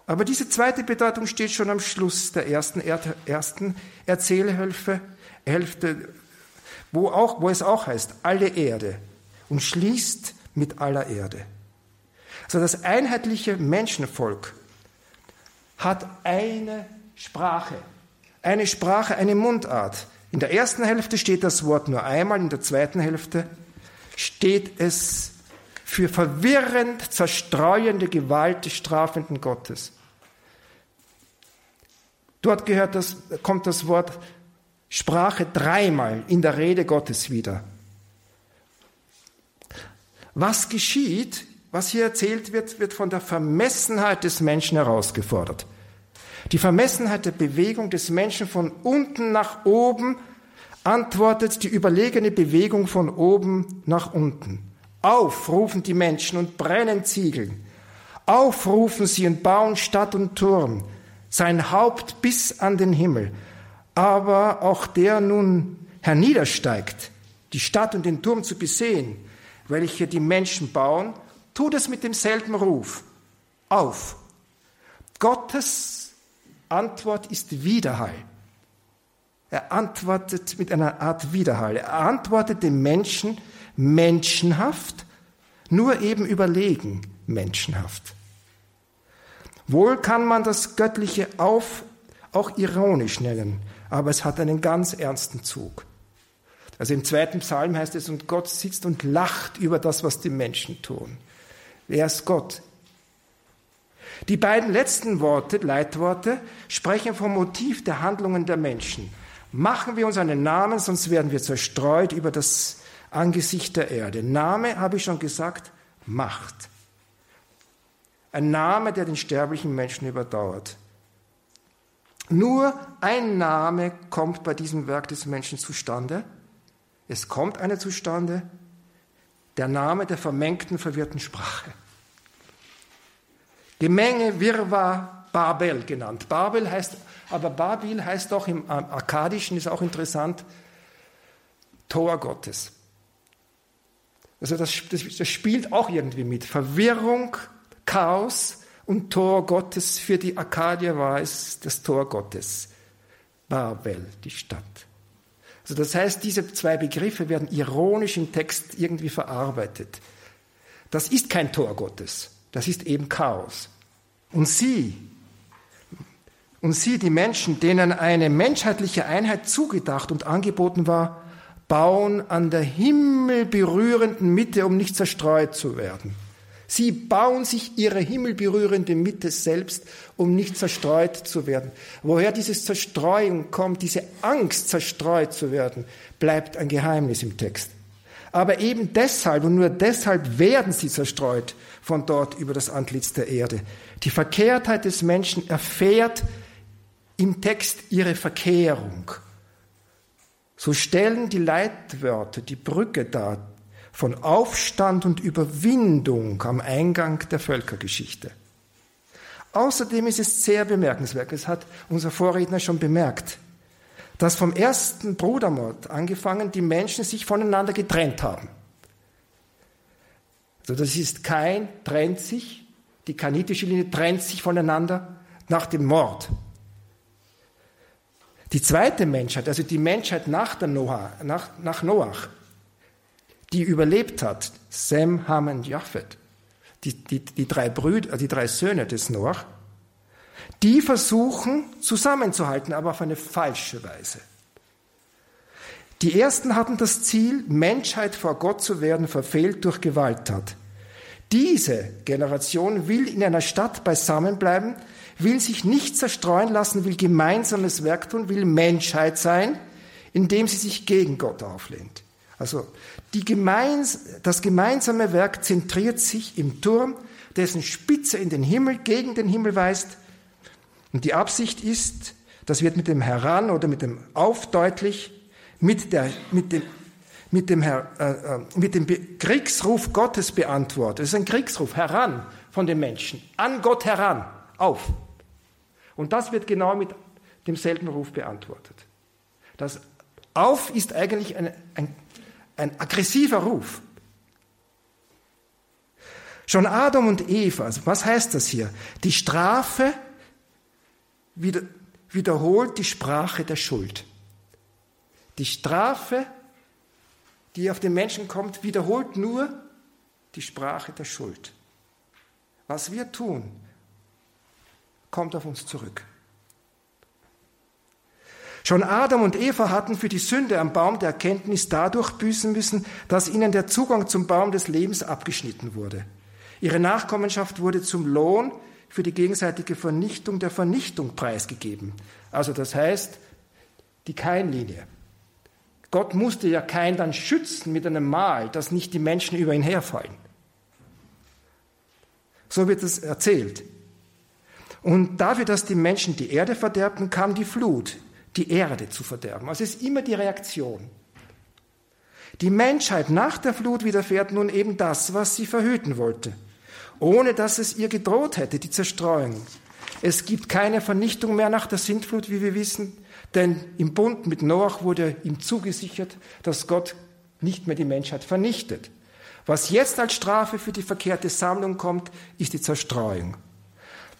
Aber diese zweite Bedeutung steht schon am Schluss der ersten, ersten Erzählhälfte, Hälfte, wo, auch, wo es auch heißt, alle Erde und schließt mit aller Erde. Also das einheitliche Menschenvolk hat eine Sprache, eine Sprache, eine Mundart. In der ersten Hälfte steht das Wort nur einmal, in der zweiten Hälfte steht es für verwirrend zerstreuende Gewalt des strafenden Gottes. Dort gehört das, kommt das Wort Sprache dreimal in der Rede Gottes wieder. Was geschieht, was hier erzählt wird, wird von der Vermessenheit des Menschen herausgefordert. Die Vermessenheit der Bewegung des Menschen von unten nach oben antwortet die überlegene Bewegung von oben nach unten. Auf rufen die Menschen und brennen Ziegeln. Aufrufen sie und bauen Stadt und Turm sein Haupt bis an den Himmel. Aber auch der nun herniedersteigt, die Stadt und den Turm zu besehen, welche die Menschen bauen, tut es mit demselben Ruf. Auf. Gottes Antwort ist Widerhall. Er antwortet mit einer Art Widerhall. Er antwortet dem Menschen menschenhaft, nur eben überlegen menschenhaft. Wohl kann man das Göttliche auf, auch ironisch nennen, aber es hat einen ganz ernsten Zug. Also im zweiten Psalm heißt es, und Gott sitzt und lacht über das, was die Menschen tun. Wer ist Gott? Die beiden letzten Worte, Leitworte, sprechen vom Motiv der Handlungen der Menschen. Machen wir uns einen Namen, sonst werden wir zerstreut über das Angesicht der Erde. Name, habe ich schon gesagt, Macht. Ein Name, der den sterblichen Menschen überdauert. Nur ein Name kommt bei diesem Werk des Menschen zustande. Es kommt einer zustande, der Name der vermengten, verwirrten Sprache. Gemenge, Wirrwarr, Babel genannt. Babel heißt, aber Babil heißt auch im Akkadischen, ist auch interessant, Tor Gottes. Also das, das, das spielt auch irgendwie mit. Verwirrung, Chaos und Tor Gottes. Für die Akkadier war es das Tor Gottes. Babel, die Stadt. Also das heißt, diese zwei Begriffe werden ironisch im Text irgendwie verarbeitet. Das ist kein Tor Gottes, das ist eben Chaos. Und sie, und sie, die Menschen, denen eine menschheitliche Einheit zugedacht und angeboten war, bauen an der himmelberührenden Mitte, um nicht zerstreut zu werden. Sie bauen sich ihre himmelberührende Mitte selbst, um nicht zerstreut zu werden. Woher dieses Zerstreuung kommt, diese Angst, zerstreut zu werden, bleibt ein Geheimnis im Text. Aber eben deshalb und nur deshalb werden sie zerstreut von dort über das Antlitz der Erde. Die Verkehrtheit des Menschen erfährt im Text ihre Verkehrung. So stellen die Leitwörter die Brücke dar von Aufstand und Überwindung am Eingang der Völkergeschichte. Außerdem ist es sehr bemerkenswert, es hat unser Vorredner schon bemerkt, dass vom ersten Brudermord angefangen die Menschen sich voneinander getrennt haben. Also das ist kein trennt sich, die kanitische Linie trennt sich voneinander nach dem Mord. Die zweite Menschheit, also die Menschheit nach, Noah, nach, nach Noach, die überlebt hat, Sem, Ham und Japhet, die, die, die, drei Brüder, die drei Söhne des Noach, die versuchen zusammenzuhalten, aber auf eine falsche Weise. Die ersten hatten das Ziel, Menschheit vor Gott zu werden, verfehlt durch Gewalttat. Diese Generation will in einer Stadt beisammenbleiben, will sich nicht zerstreuen lassen, will gemeinsames Werk tun, will Menschheit sein, indem sie sich gegen Gott auflehnt. Also gemeins das gemeinsame Werk zentriert sich im Turm, dessen Spitze in den Himmel, gegen den Himmel weist. Und die Absicht ist, das wird mit dem Heran oder mit dem Auf deutlich, mit, der, mit, dem, mit, dem, äh, äh, mit dem Kriegsruf Gottes beantwortet. Es ist ein Kriegsruf heran von den Menschen, an Gott heran, auf. Und das wird genau mit demselben Ruf beantwortet. Das Auf ist eigentlich ein, ein, ein aggressiver Ruf. Schon Adam und Eva, also was heißt das hier? Die Strafe wieder, wiederholt die Sprache der Schuld. Die Strafe, die auf den Menschen kommt, wiederholt nur die Sprache der Schuld. Was wir tun, kommt auf uns zurück. Schon Adam und Eva hatten für die Sünde am Baum der Erkenntnis dadurch büßen müssen, dass ihnen der Zugang zum Baum des Lebens abgeschnitten wurde. Ihre Nachkommenschaft wurde zum Lohn für die gegenseitige Vernichtung der Vernichtung preisgegeben. Also das heißt, die Keinlinie. Gott musste ja Kain dann schützen mit einem Mal, dass nicht die Menschen über ihn herfallen. So wird es erzählt. Und dafür, dass die Menschen die Erde verderbten, kam die Flut, die Erde zu verderben. Also es ist immer die Reaktion. Die Menschheit nach der Flut widerfährt nun eben das, was sie verhüten wollte, ohne dass es ihr gedroht hätte, die Zerstreuung. Es gibt keine Vernichtung mehr nach der Sintflut, wie wir wissen. Denn im Bund mit Noach wurde ihm zugesichert, dass Gott nicht mehr die Menschheit vernichtet. Was jetzt als Strafe für die verkehrte Sammlung kommt, ist die Zerstreuung.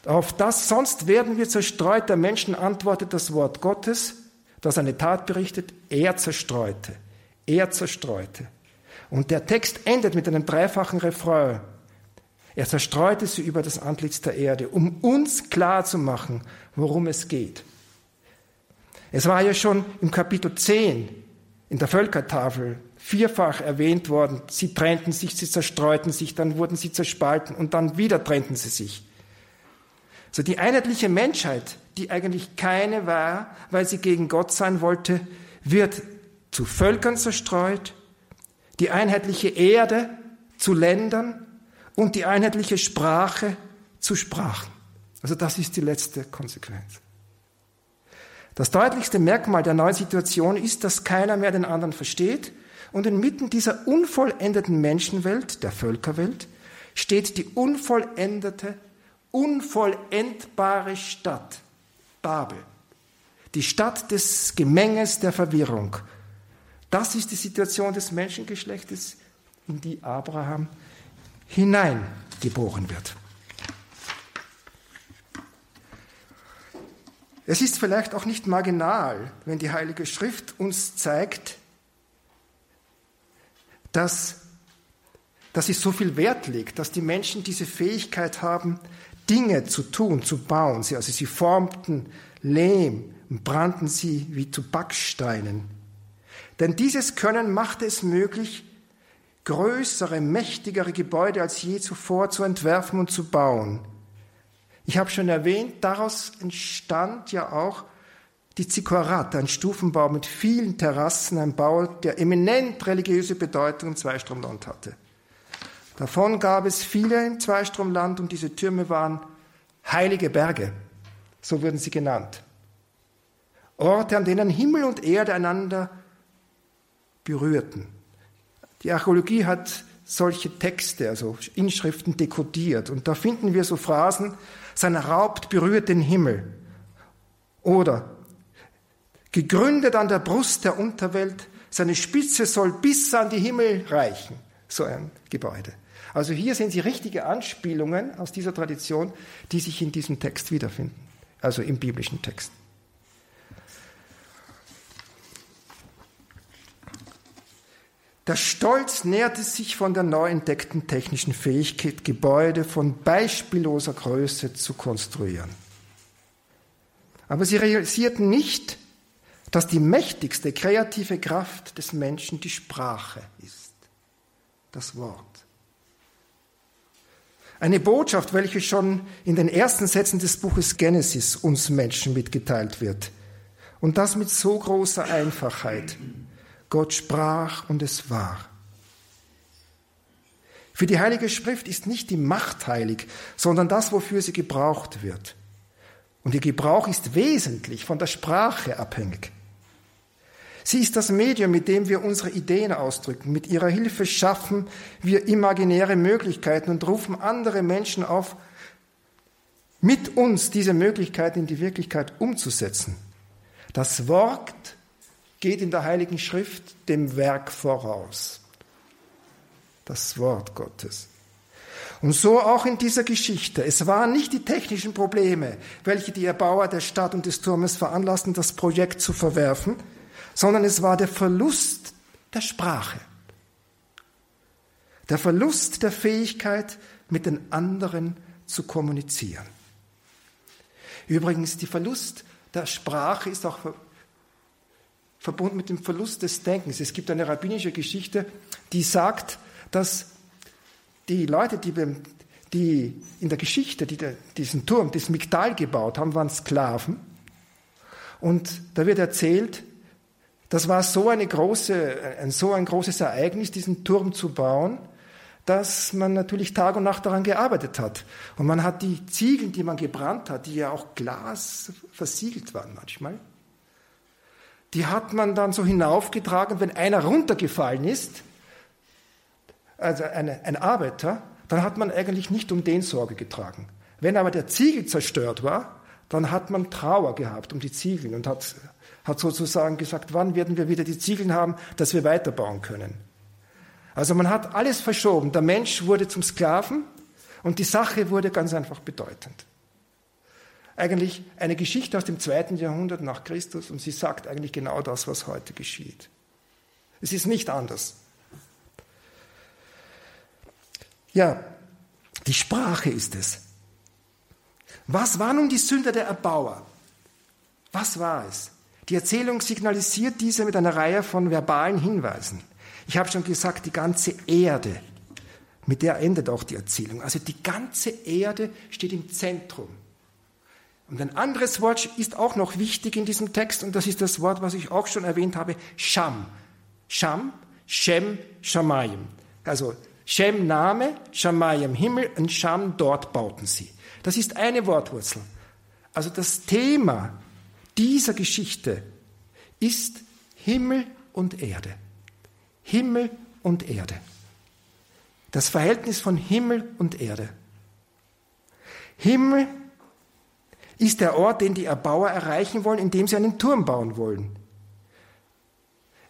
Auf das sonst werden wir zerstreut, der Menschen antwortet das Wort Gottes, das eine Tat berichtet, er zerstreute, er zerstreute. Und der Text endet mit einem dreifachen Refrain. Er zerstreute sie über das Antlitz der Erde, um uns klar zu machen, worum es geht. Es war ja schon im Kapitel 10 in der Völkertafel vierfach erwähnt worden. Sie trennten sich, sie zerstreuten sich, dann wurden sie zerspalten und dann wieder trennten sie sich. So die einheitliche Menschheit, die eigentlich keine war, weil sie gegen Gott sein wollte, wird zu Völkern zerstreut, die einheitliche Erde zu Ländern und die einheitliche Sprache zu Sprachen. Also das ist die letzte Konsequenz. Das deutlichste Merkmal der neuen Situation ist, dass keiner mehr den anderen versteht und inmitten dieser unvollendeten Menschenwelt, der Völkerwelt, steht die unvollendete, unvollendbare Stadt, Babel. Die Stadt des Gemenges der Verwirrung. Das ist die Situation des Menschengeschlechtes, in die Abraham hineingeboren wird. Es ist vielleicht auch nicht marginal, wenn die Heilige Schrift uns zeigt, dass, dass sie so viel Wert legt, dass die Menschen diese Fähigkeit haben, Dinge zu tun, zu bauen. Sie, also sie formten Lehm und brannten sie wie zu Backsteinen. Denn dieses Können machte es möglich, größere, mächtigere Gebäude als je zuvor zu entwerfen und zu bauen. Ich habe schon erwähnt, daraus entstand ja auch die Zikorat, ein Stufenbau mit vielen Terrassen, ein Bau, der eminent religiöse Bedeutung im Zweistromland hatte. Davon gab es viele im Zweistromland und diese Türme waren heilige Berge, so wurden sie genannt. Orte, an denen Himmel und Erde einander berührten. Die Archäologie hat solche Texte, also Inschriften dekodiert. Und da finden wir so Phrasen, sein Haupt berührt den Himmel. Oder gegründet an der Brust der Unterwelt, seine Spitze soll bis an die Himmel reichen. So ein Gebäude. Also hier sehen Sie richtige Anspielungen aus dieser Tradition, die sich in diesem Text wiederfinden, also im biblischen Text. Der Stolz nährte sich von der neu entdeckten technischen Fähigkeit, Gebäude von beispielloser Größe zu konstruieren. Aber sie realisierten nicht, dass die mächtigste kreative Kraft des Menschen die Sprache ist, das Wort. Eine Botschaft, welche schon in den ersten Sätzen des Buches Genesis uns Menschen mitgeteilt wird. Und das mit so großer Einfachheit. Gott sprach und es war. Für die Heilige Schrift ist nicht die Macht heilig, sondern das, wofür sie gebraucht wird. Und ihr Gebrauch ist wesentlich von der Sprache abhängig. Sie ist das Medium, mit dem wir unsere Ideen ausdrücken. Mit ihrer Hilfe schaffen wir imaginäre Möglichkeiten und rufen andere Menschen auf, mit uns diese Möglichkeiten in die Wirklichkeit umzusetzen. Das Wort geht in der Heiligen Schrift dem Werk voraus. Das Wort Gottes. Und so auch in dieser Geschichte. Es waren nicht die technischen Probleme, welche die Erbauer der Stadt und des Turmes veranlassten, das Projekt zu verwerfen, sondern es war der Verlust der Sprache. Der Verlust der Fähigkeit, mit den anderen zu kommunizieren. Übrigens, die Verlust der Sprache ist auch verbunden mit dem Verlust des Denkens. Es gibt eine rabbinische Geschichte, die sagt, dass die Leute, die, die in der Geschichte die diesen Turm, das Migdal gebaut haben, waren Sklaven. Und da wird erzählt, das war so, eine große, ein, so ein großes Ereignis, diesen Turm zu bauen, dass man natürlich Tag und Nacht daran gearbeitet hat. Und man hat die Ziegeln, die man gebrannt hat, die ja auch Glas versiegelt waren manchmal, die hat man dann so hinaufgetragen, wenn einer runtergefallen ist, also eine, ein Arbeiter, dann hat man eigentlich nicht um den Sorge getragen. Wenn aber der Ziegel zerstört war, dann hat man Trauer gehabt um die Ziegel und hat hat sozusagen gesagt, wann werden wir wieder die Ziegeln haben, dass wir weiterbauen können. Also man hat alles verschoben. Der Mensch wurde zum Sklaven und die Sache wurde ganz einfach bedeutend. Eigentlich eine Geschichte aus dem zweiten Jahrhundert nach Christus und sie sagt eigentlich genau das, was heute geschieht. Es ist nicht anders. Ja, die Sprache ist es. Was war nun die Sünde der Erbauer? Was war es? Die Erzählung signalisiert diese mit einer Reihe von verbalen Hinweisen. Ich habe schon gesagt, die ganze Erde, mit der endet auch die Erzählung. Also die ganze Erde steht im Zentrum. Und ein anderes Wort ist auch noch wichtig in diesem Text, und das ist das Wort, was ich auch schon erwähnt habe, Sham. Sham, Shem, Shamayim. Also Shem Name, Shamayim Himmel und Sham dort bauten sie. Das ist eine Wortwurzel. Also das Thema dieser Geschichte ist Himmel und Erde. Himmel und Erde. Das Verhältnis von Himmel und Erde. Himmel ist der Ort, den die Erbauer erreichen wollen, indem sie einen Turm bauen wollen.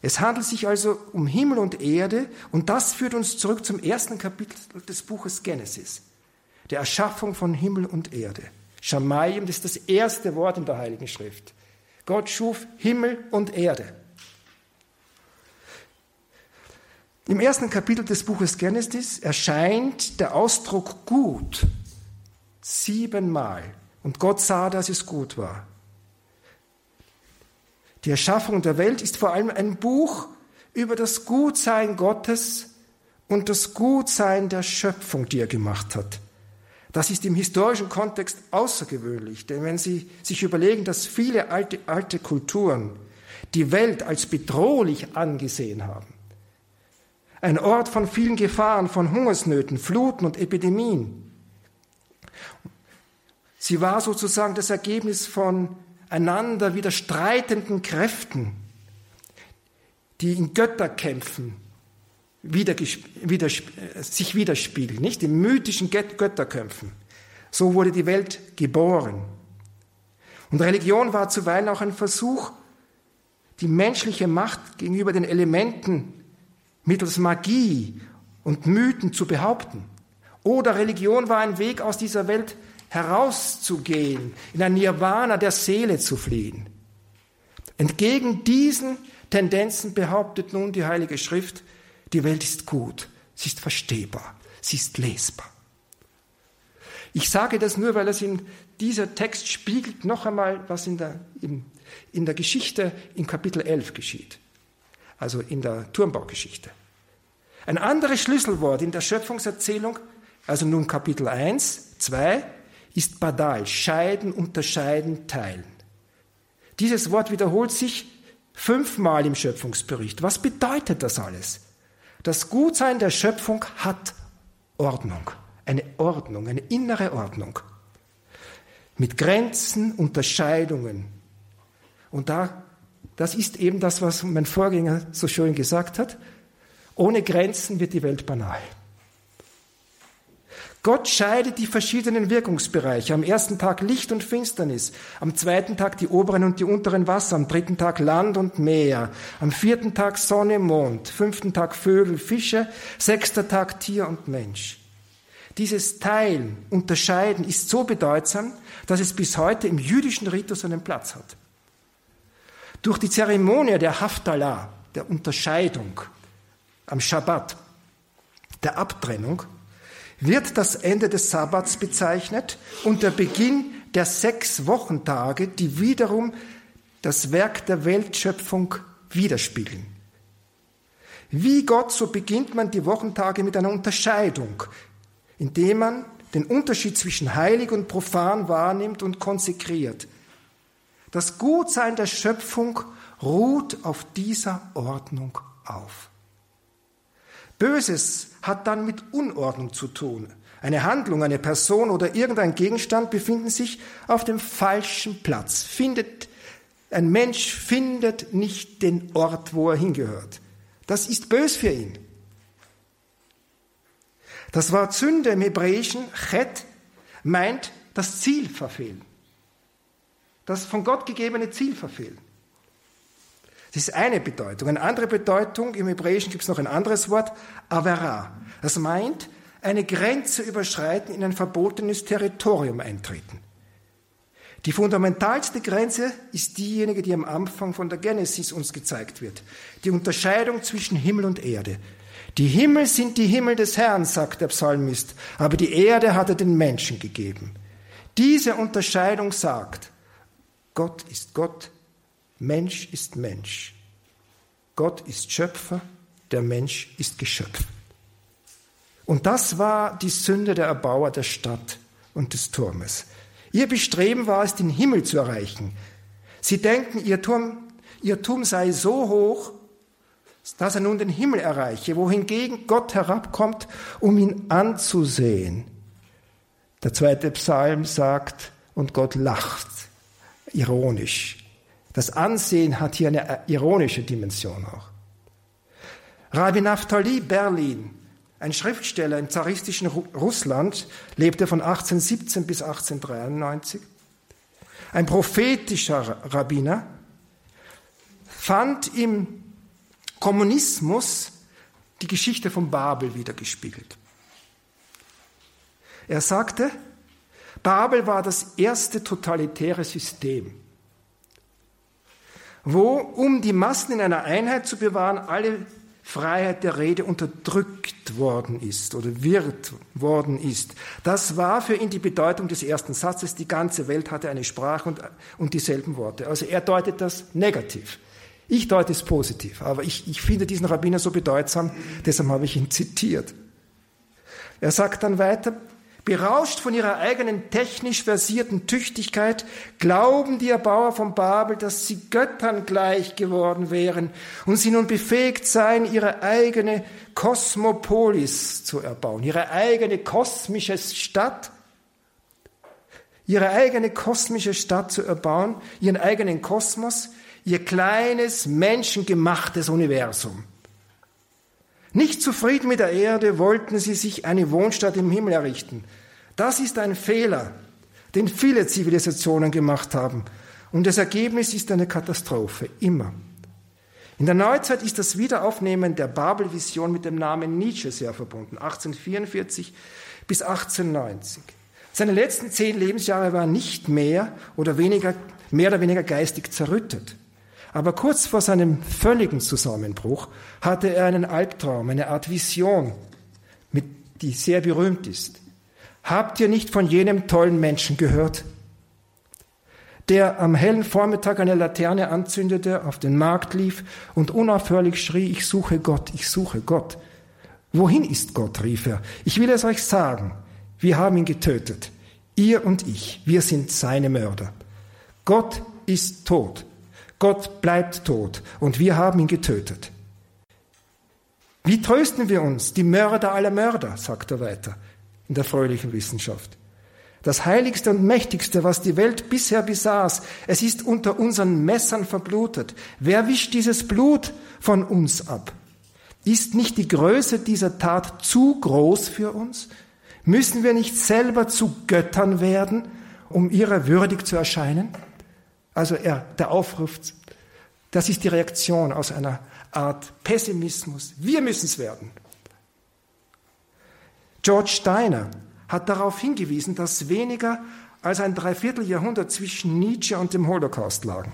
Es handelt sich also um Himmel und Erde und das führt uns zurück zum ersten Kapitel des Buches Genesis, der Erschaffung von Himmel und Erde. Shamayim, das ist das erste Wort in der Heiligen Schrift. Gott schuf Himmel und Erde. Im ersten Kapitel des Buches Genesis erscheint der Ausdruck gut siebenmal. Und Gott sah, dass es gut war. Die Erschaffung der Welt ist vor allem ein Buch über das Gutsein Gottes und das Gutsein der Schöpfung, die er gemacht hat. Das ist im historischen Kontext außergewöhnlich, denn wenn Sie sich überlegen, dass viele alte, alte Kulturen die Welt als bedrohlich angesehen haben, ein Ort von vielen Gefahren, von Hungersnöten, Fluten und Epidemien. Sie war sozusagen das Ergebnis von einander widerstreitenden Kräften, die in Götterkämpfen wieder, wieder, sich widerspiegeln, nicht? In mythischen Götterkämpfen. So wurde die Welt geboren. Und Religion war zuweilen auch ein Versuch, die menschliche Macht gegenüber den Elementen mittels Magie und Mythen zu behaupten. Oder Religion war ein Weg aus dieser Welt herauszugehen, in ein Nirvana der Seele zu fliehen. Entgegen diesen Tendenzen behauptet nun die Heilige Schrift, die Welt ist gut, sie ist verstehbar, sie ist lesbar. Ich sage das nur, weil es in dieser Text spiegelt noch einmal, was in der, in, in der Geschichte in Kapitel 11 geschieht also in der Turmbaugeschichte. Ein anderes Schlüsselwort in der Schöpfungserzählung, also nun Kapitel 1, 2, ist Badal, scheiden, unterscheiden, teilen. Dieses Wort wiederholt sich fünfmal im Schöpfungsbericht. Was bedeutet das alles? Das Gutsein der Schöpfung hat Ordnung, eine Ordnung, eine innere Ordnung. Mit Grenzen, Unterscheidungen. Und da das ist eben das, was mein Vorgänger so schön gesagt hat. Ohne Grenzen wird die Welt banal. Gott scheidet die verschiedenen Wirkungsbereiche. Am ersten Tag Licht und Finsternis, am zweiten Tag die oberen und die unteren Wasser, am dritten Tag Land und Meer, am vierten Tag Sonne, Mond, fünften Tag Vögel, Fische, sechster Tag Tier und Mensch. Dieses Teilen, Unterscheiden ist so bedeutsam, dass es bis heute im jüdischen Ritus einen Platz hat. Durch die Zeremonie der Haftalah, der Unterscheidung am Schabbat, der Abtrennung, wird das Ende des Sabbats bezeichnet und der Beginn der sechs Wochentage, die wiederum das Werk der Weltschöpfung widerspiegeln. Wie Gott, so beginnt man die Wochentage mit einer Unterscheidung, indem man den Unterschied zwischen heilig und profan wahrnimmt und konsekriert. Das Gutsein der Schöpfung ruht auf dieser Ordnung auf. Böses hat dann mit Unordnung zu tun. Eine Handlung, eine Person oder irgendein Gegenstand befinden sich auf dem falschen Platz. Findet, ein Mensch findet nicht den Ort, wo er hingehört. Das ist bös für ihn. Das Wort Sünde im Hebräischen, Chet, meint das Ziel verfehlen das von Gott gegebene Ziel verfehlen. Das ist eine Bedeutung. Eine andere Bedeutung, im Hebräischen gibt es noch ein anderes Wort, Avera. Das meint, eine Grenze überschreiten, in ein verbotenes Territorium eintreten. Die fundamentalste Grenze ist diejenige, die am Anfang von der Genesis uns gezeigt wird. Die Unterscheidung zwischen Himmel und Erde. Die Himmel sind die Himmel des Herrn, sagt der Psalmist, aber die Erde hat er den Menschen gegeben. Diese Unterscheidung sagt, Gott ist Gott, Mensch ist Mensch. Gott ist Schöpfer, der Mensch ist Geschöpf. Und das war die Sünde der Erbauer der Stadt und des Turmes. Ihr Bestreben war es, den Himmel zu erreichen. Sie denken, ihr Turm, ihr Turm sei so hoch, dass er nun den Himmel erreiche, wohingegen Gott herabkommt, um ihn anzusehen. Der zweite Psalm sagt, und Gott lacht, ironisch. Das Ansehen hat hier eine ironische Dimension auch. Rabbi Naftali Berlin, ein Schriftsteller im zaristischen Russland, lebte von 1817 bis 1893. Ein prophetischer Rabbiner fand im Kommunismus die Geschichte von Babel wiedergespiegelt. Er sagte, Babel war das erste totalitäre System, wo, um die Massen in einer Einheit zu bewahren, alle Freiheit der Rede unterdrückt worden ist oder wird worden ist. Das war für ihn die Bedeutung des ersten Satzes. Die ganze Welt hatte eine Sprache und, und dieselben Worte. Also er deutet das negativ. Ich deute es positiv, aber ich, ich finde diesen Rabbiner so bedeutsam, deshalb habe ich ihn zitiert. Er sagt dann weiter, Berauscht von ihrer eigenen technisch versierten Tüchtigkeit glauben die Erbauer von Babel, dass sie Göttern gleich geworden wären und sie nun befähigt seien, ihre eigene Kosmopolis zu erbauen, ihre eigene kosmische Stadt, ihre eigene kosmische Stadt zu erbauen, ihren eigenen Kosmos, ihr kleines menschengemachtes Universum. Nicht zufrieden mit der Erde wollten sie sich eine Wohnstadt im Himmel errichten. Das ist ein Fehler, den viele Zivilisationen gemacht haben. Und das Ergebnis ist eine Katastrophe, immer. In der Neuzeit ist das Wiederaufnehmen der Babelvision mit dem Namen Nietzsche sehr verbunden, 1844 bis 1890. Seine letzten zehn Lebensjahre waren nicht mehr oder weniger, mehr oder weniger geistig zerrüttet. Aber kurz vor seinem völligen Zusammenbruch hatte er einen Albtraum, eine Art Vision, mit, die sehr berühmt ist. Habt ihr nicht von jenem tollen Menschen gehört, der am hellen Vormittag eine Laterne anzündete, auf den Markt lief und unaufhörlich schrie, ich suche Gott, ich suche Gott. Wohin ist Gott? rief er. Ich will es euch sagen. Wir haben ihn getötet. Ihr und ich, wir sind seine Mörder. Gott ist tot. Gott bleibt tot und wir haben ihn getötet. Wie trösten wir uns? Die Mörder aller Mörder, sagt er weiter in der fröhlichen Wissenschaft. Das heiligste und mächtigste, was die Welt bisher besaß, es ist unter unseren Messern verblutet. Wer wischt dieses Blut von uns ab? Ist nicht die Größe dieser Tat zu groß für uns? Müssen wir nicht selber zu Göttern werden, um ihrer würdig zu erscheinen? Also er, der Aufruf, das ist die Reaktion aus einer Art Pessimismus. Wir müssen es werden. George Steiner hat darauf hingewiesen, dass weniger als ein Dreivierteljahrhundert zwischen Nietzsche und dem Holocaust lagen.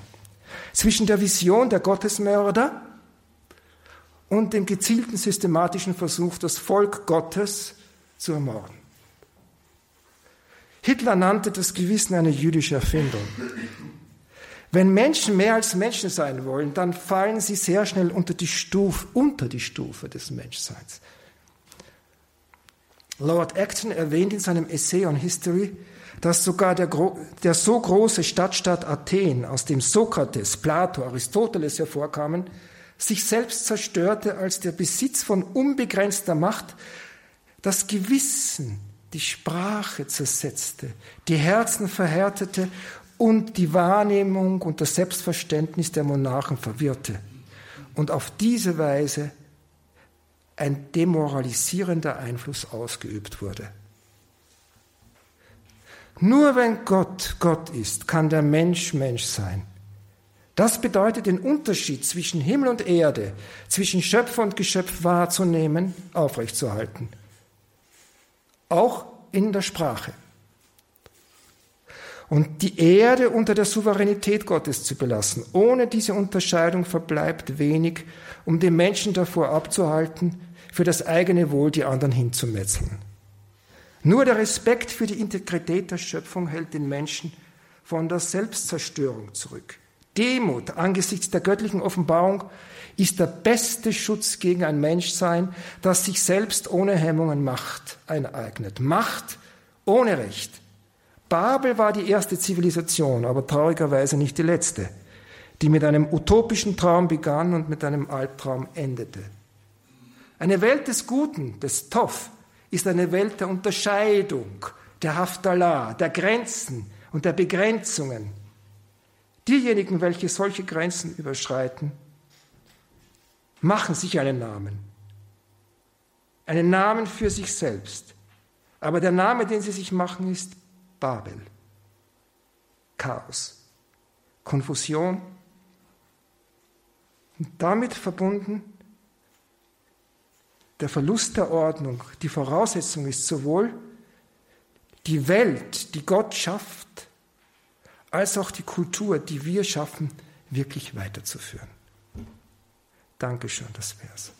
Zwischen der Vision der Gottesmörder und dem gezielten systematischen Versuch, das Volk Gottes zu ermorden. Hitler nannte das Gewissen eine jüdische Erfindung. Wenn Menschen mehr als Menschen sein wollen, dann fallen sie sehr schnell unter die Stufe, unter die Stufe des Menschseins. Lord Acton erwähnt in seinem Essay on History, dass sogar der, der so große Stadtstaat Athen, aus dem Sokrates, Plato, Aristoteles hervorkamen, sich selbst zerstörte, als der Besitz von unbegrenzter Macht das Gewissen, die Sprache zersetzte, die Herzen verhärtete und die Wahrnehmung und das Selbstverständnis der Monarchen verwirrte und auf diese Weise ein demoralisierender Einfluss ausgeübt wurde. Nur wenn Gott Gott ist, kann der Mensch Mensch sein. Das bedeutet, den Unterschied zwischen Himmel und Erde, zwischen Schöpfer und Geschöpf wahrzunehmen, aufrechtzuerhalten. Auch in der Sprache. Und die Erde unter der Souveränität Gottes zu belassen. Ohne diese Unterscheidung verbleibt wenig, um den Menschen davor abzuhalten, für das eigene Wohl die anderen hinzumetzeln. Nur der Respekt für die Integrität der Schöpfung hält den Menschen von der Selbstzerstörung zurück. Demut angesichts der göttlichen Offenbarung ist der beste Schutz gegen ein Menschsein, das sich selbst ohne Hemmungen Macht eineignet. Macht ohne Recht. Babel war die erste Zivilisation, aber traurigerweise nicht die letzte, die mit einem utopischen Traum begann und mit einem Albtraum endete. Eine Welt des Guten, des Toff, ist eine Welt der Unterscheidung, der Haftalah, der Grenzen und der Begrenzungen. Diejenigen, welche solche Grenzen überschreiten, machen sich einen Namen. Einen Namen für sich selbst. Aber der Name, den sie sich machen, ist Babel. Chaos. Konfusion. Und damit verbunden der Verlust der Ordnung. Die Voraussetzung ist sowohl die Welt, die Gott schafft, als auch die Kultur, die wir schaffen, wirklich weiterzuführen. Dankeschön, das wär's.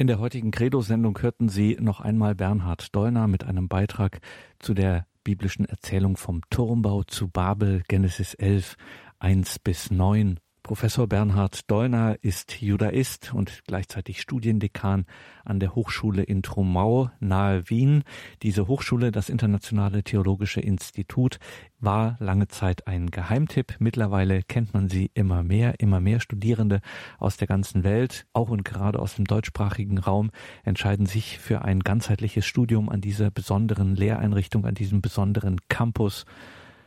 In der heutigen Credo-Sendung hörten Sie noch einmal Bernhard Dollner mit einem Beitrag zu der biblischen Erzählung vom Turmbau zu Babel, Genesis 11, 1 bis 9. Professor Bernhard Dollner ist Judaist und gleichzeitig Studiendekan an der Hochschule in Trumau nahe Wien. Diese Hochschule, das Internationale Theologische Institut, war lange Zeit ein Geheimtipp. Mittlerweile kennt man sie immer mehr. Immer mehr Studierende aus der ganzen Welt, auch und gerade aus dem deutschsprachigen Raum, entscheiden sich für ein ganzheitliches Studium an dieser besonderen Lehreinrichtung, an diesem besonderen Campus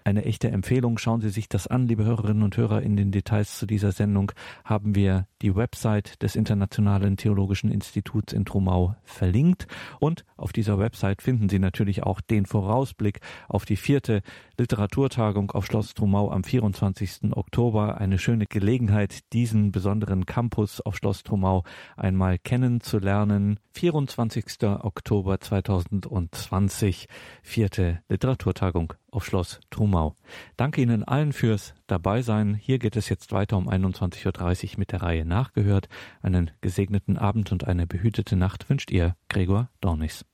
eine echte Empfehlung. Schauen Sie sich das an, liebe Hörerinnen und Hörer. In den Details zu dieser Sendung haben wir die Website des Internationalen Theologischen Instituts in Trumau verlinkt. Und auf dieser Website finden Sie natürlich auch den Vorausblick auf die vierte Literaturtagung auf Schloss Trumau am 24. Oktober. Eine schöne Gelegenheit, diesen besonderen Campus auf Schloss Trumau einmal kennenzulernen. 24. Oktober 2020, vierte Literaturtagung auf Schloss Trumau. Danke Ihnen allen fürs Dabeisein. Hier geht es jetzt weiter um 21.30 Uhr mit der Reihe Nachgehört. Einen gesegneten Abend und eine behütete Nacht wünscht ihr Gregor Dornis.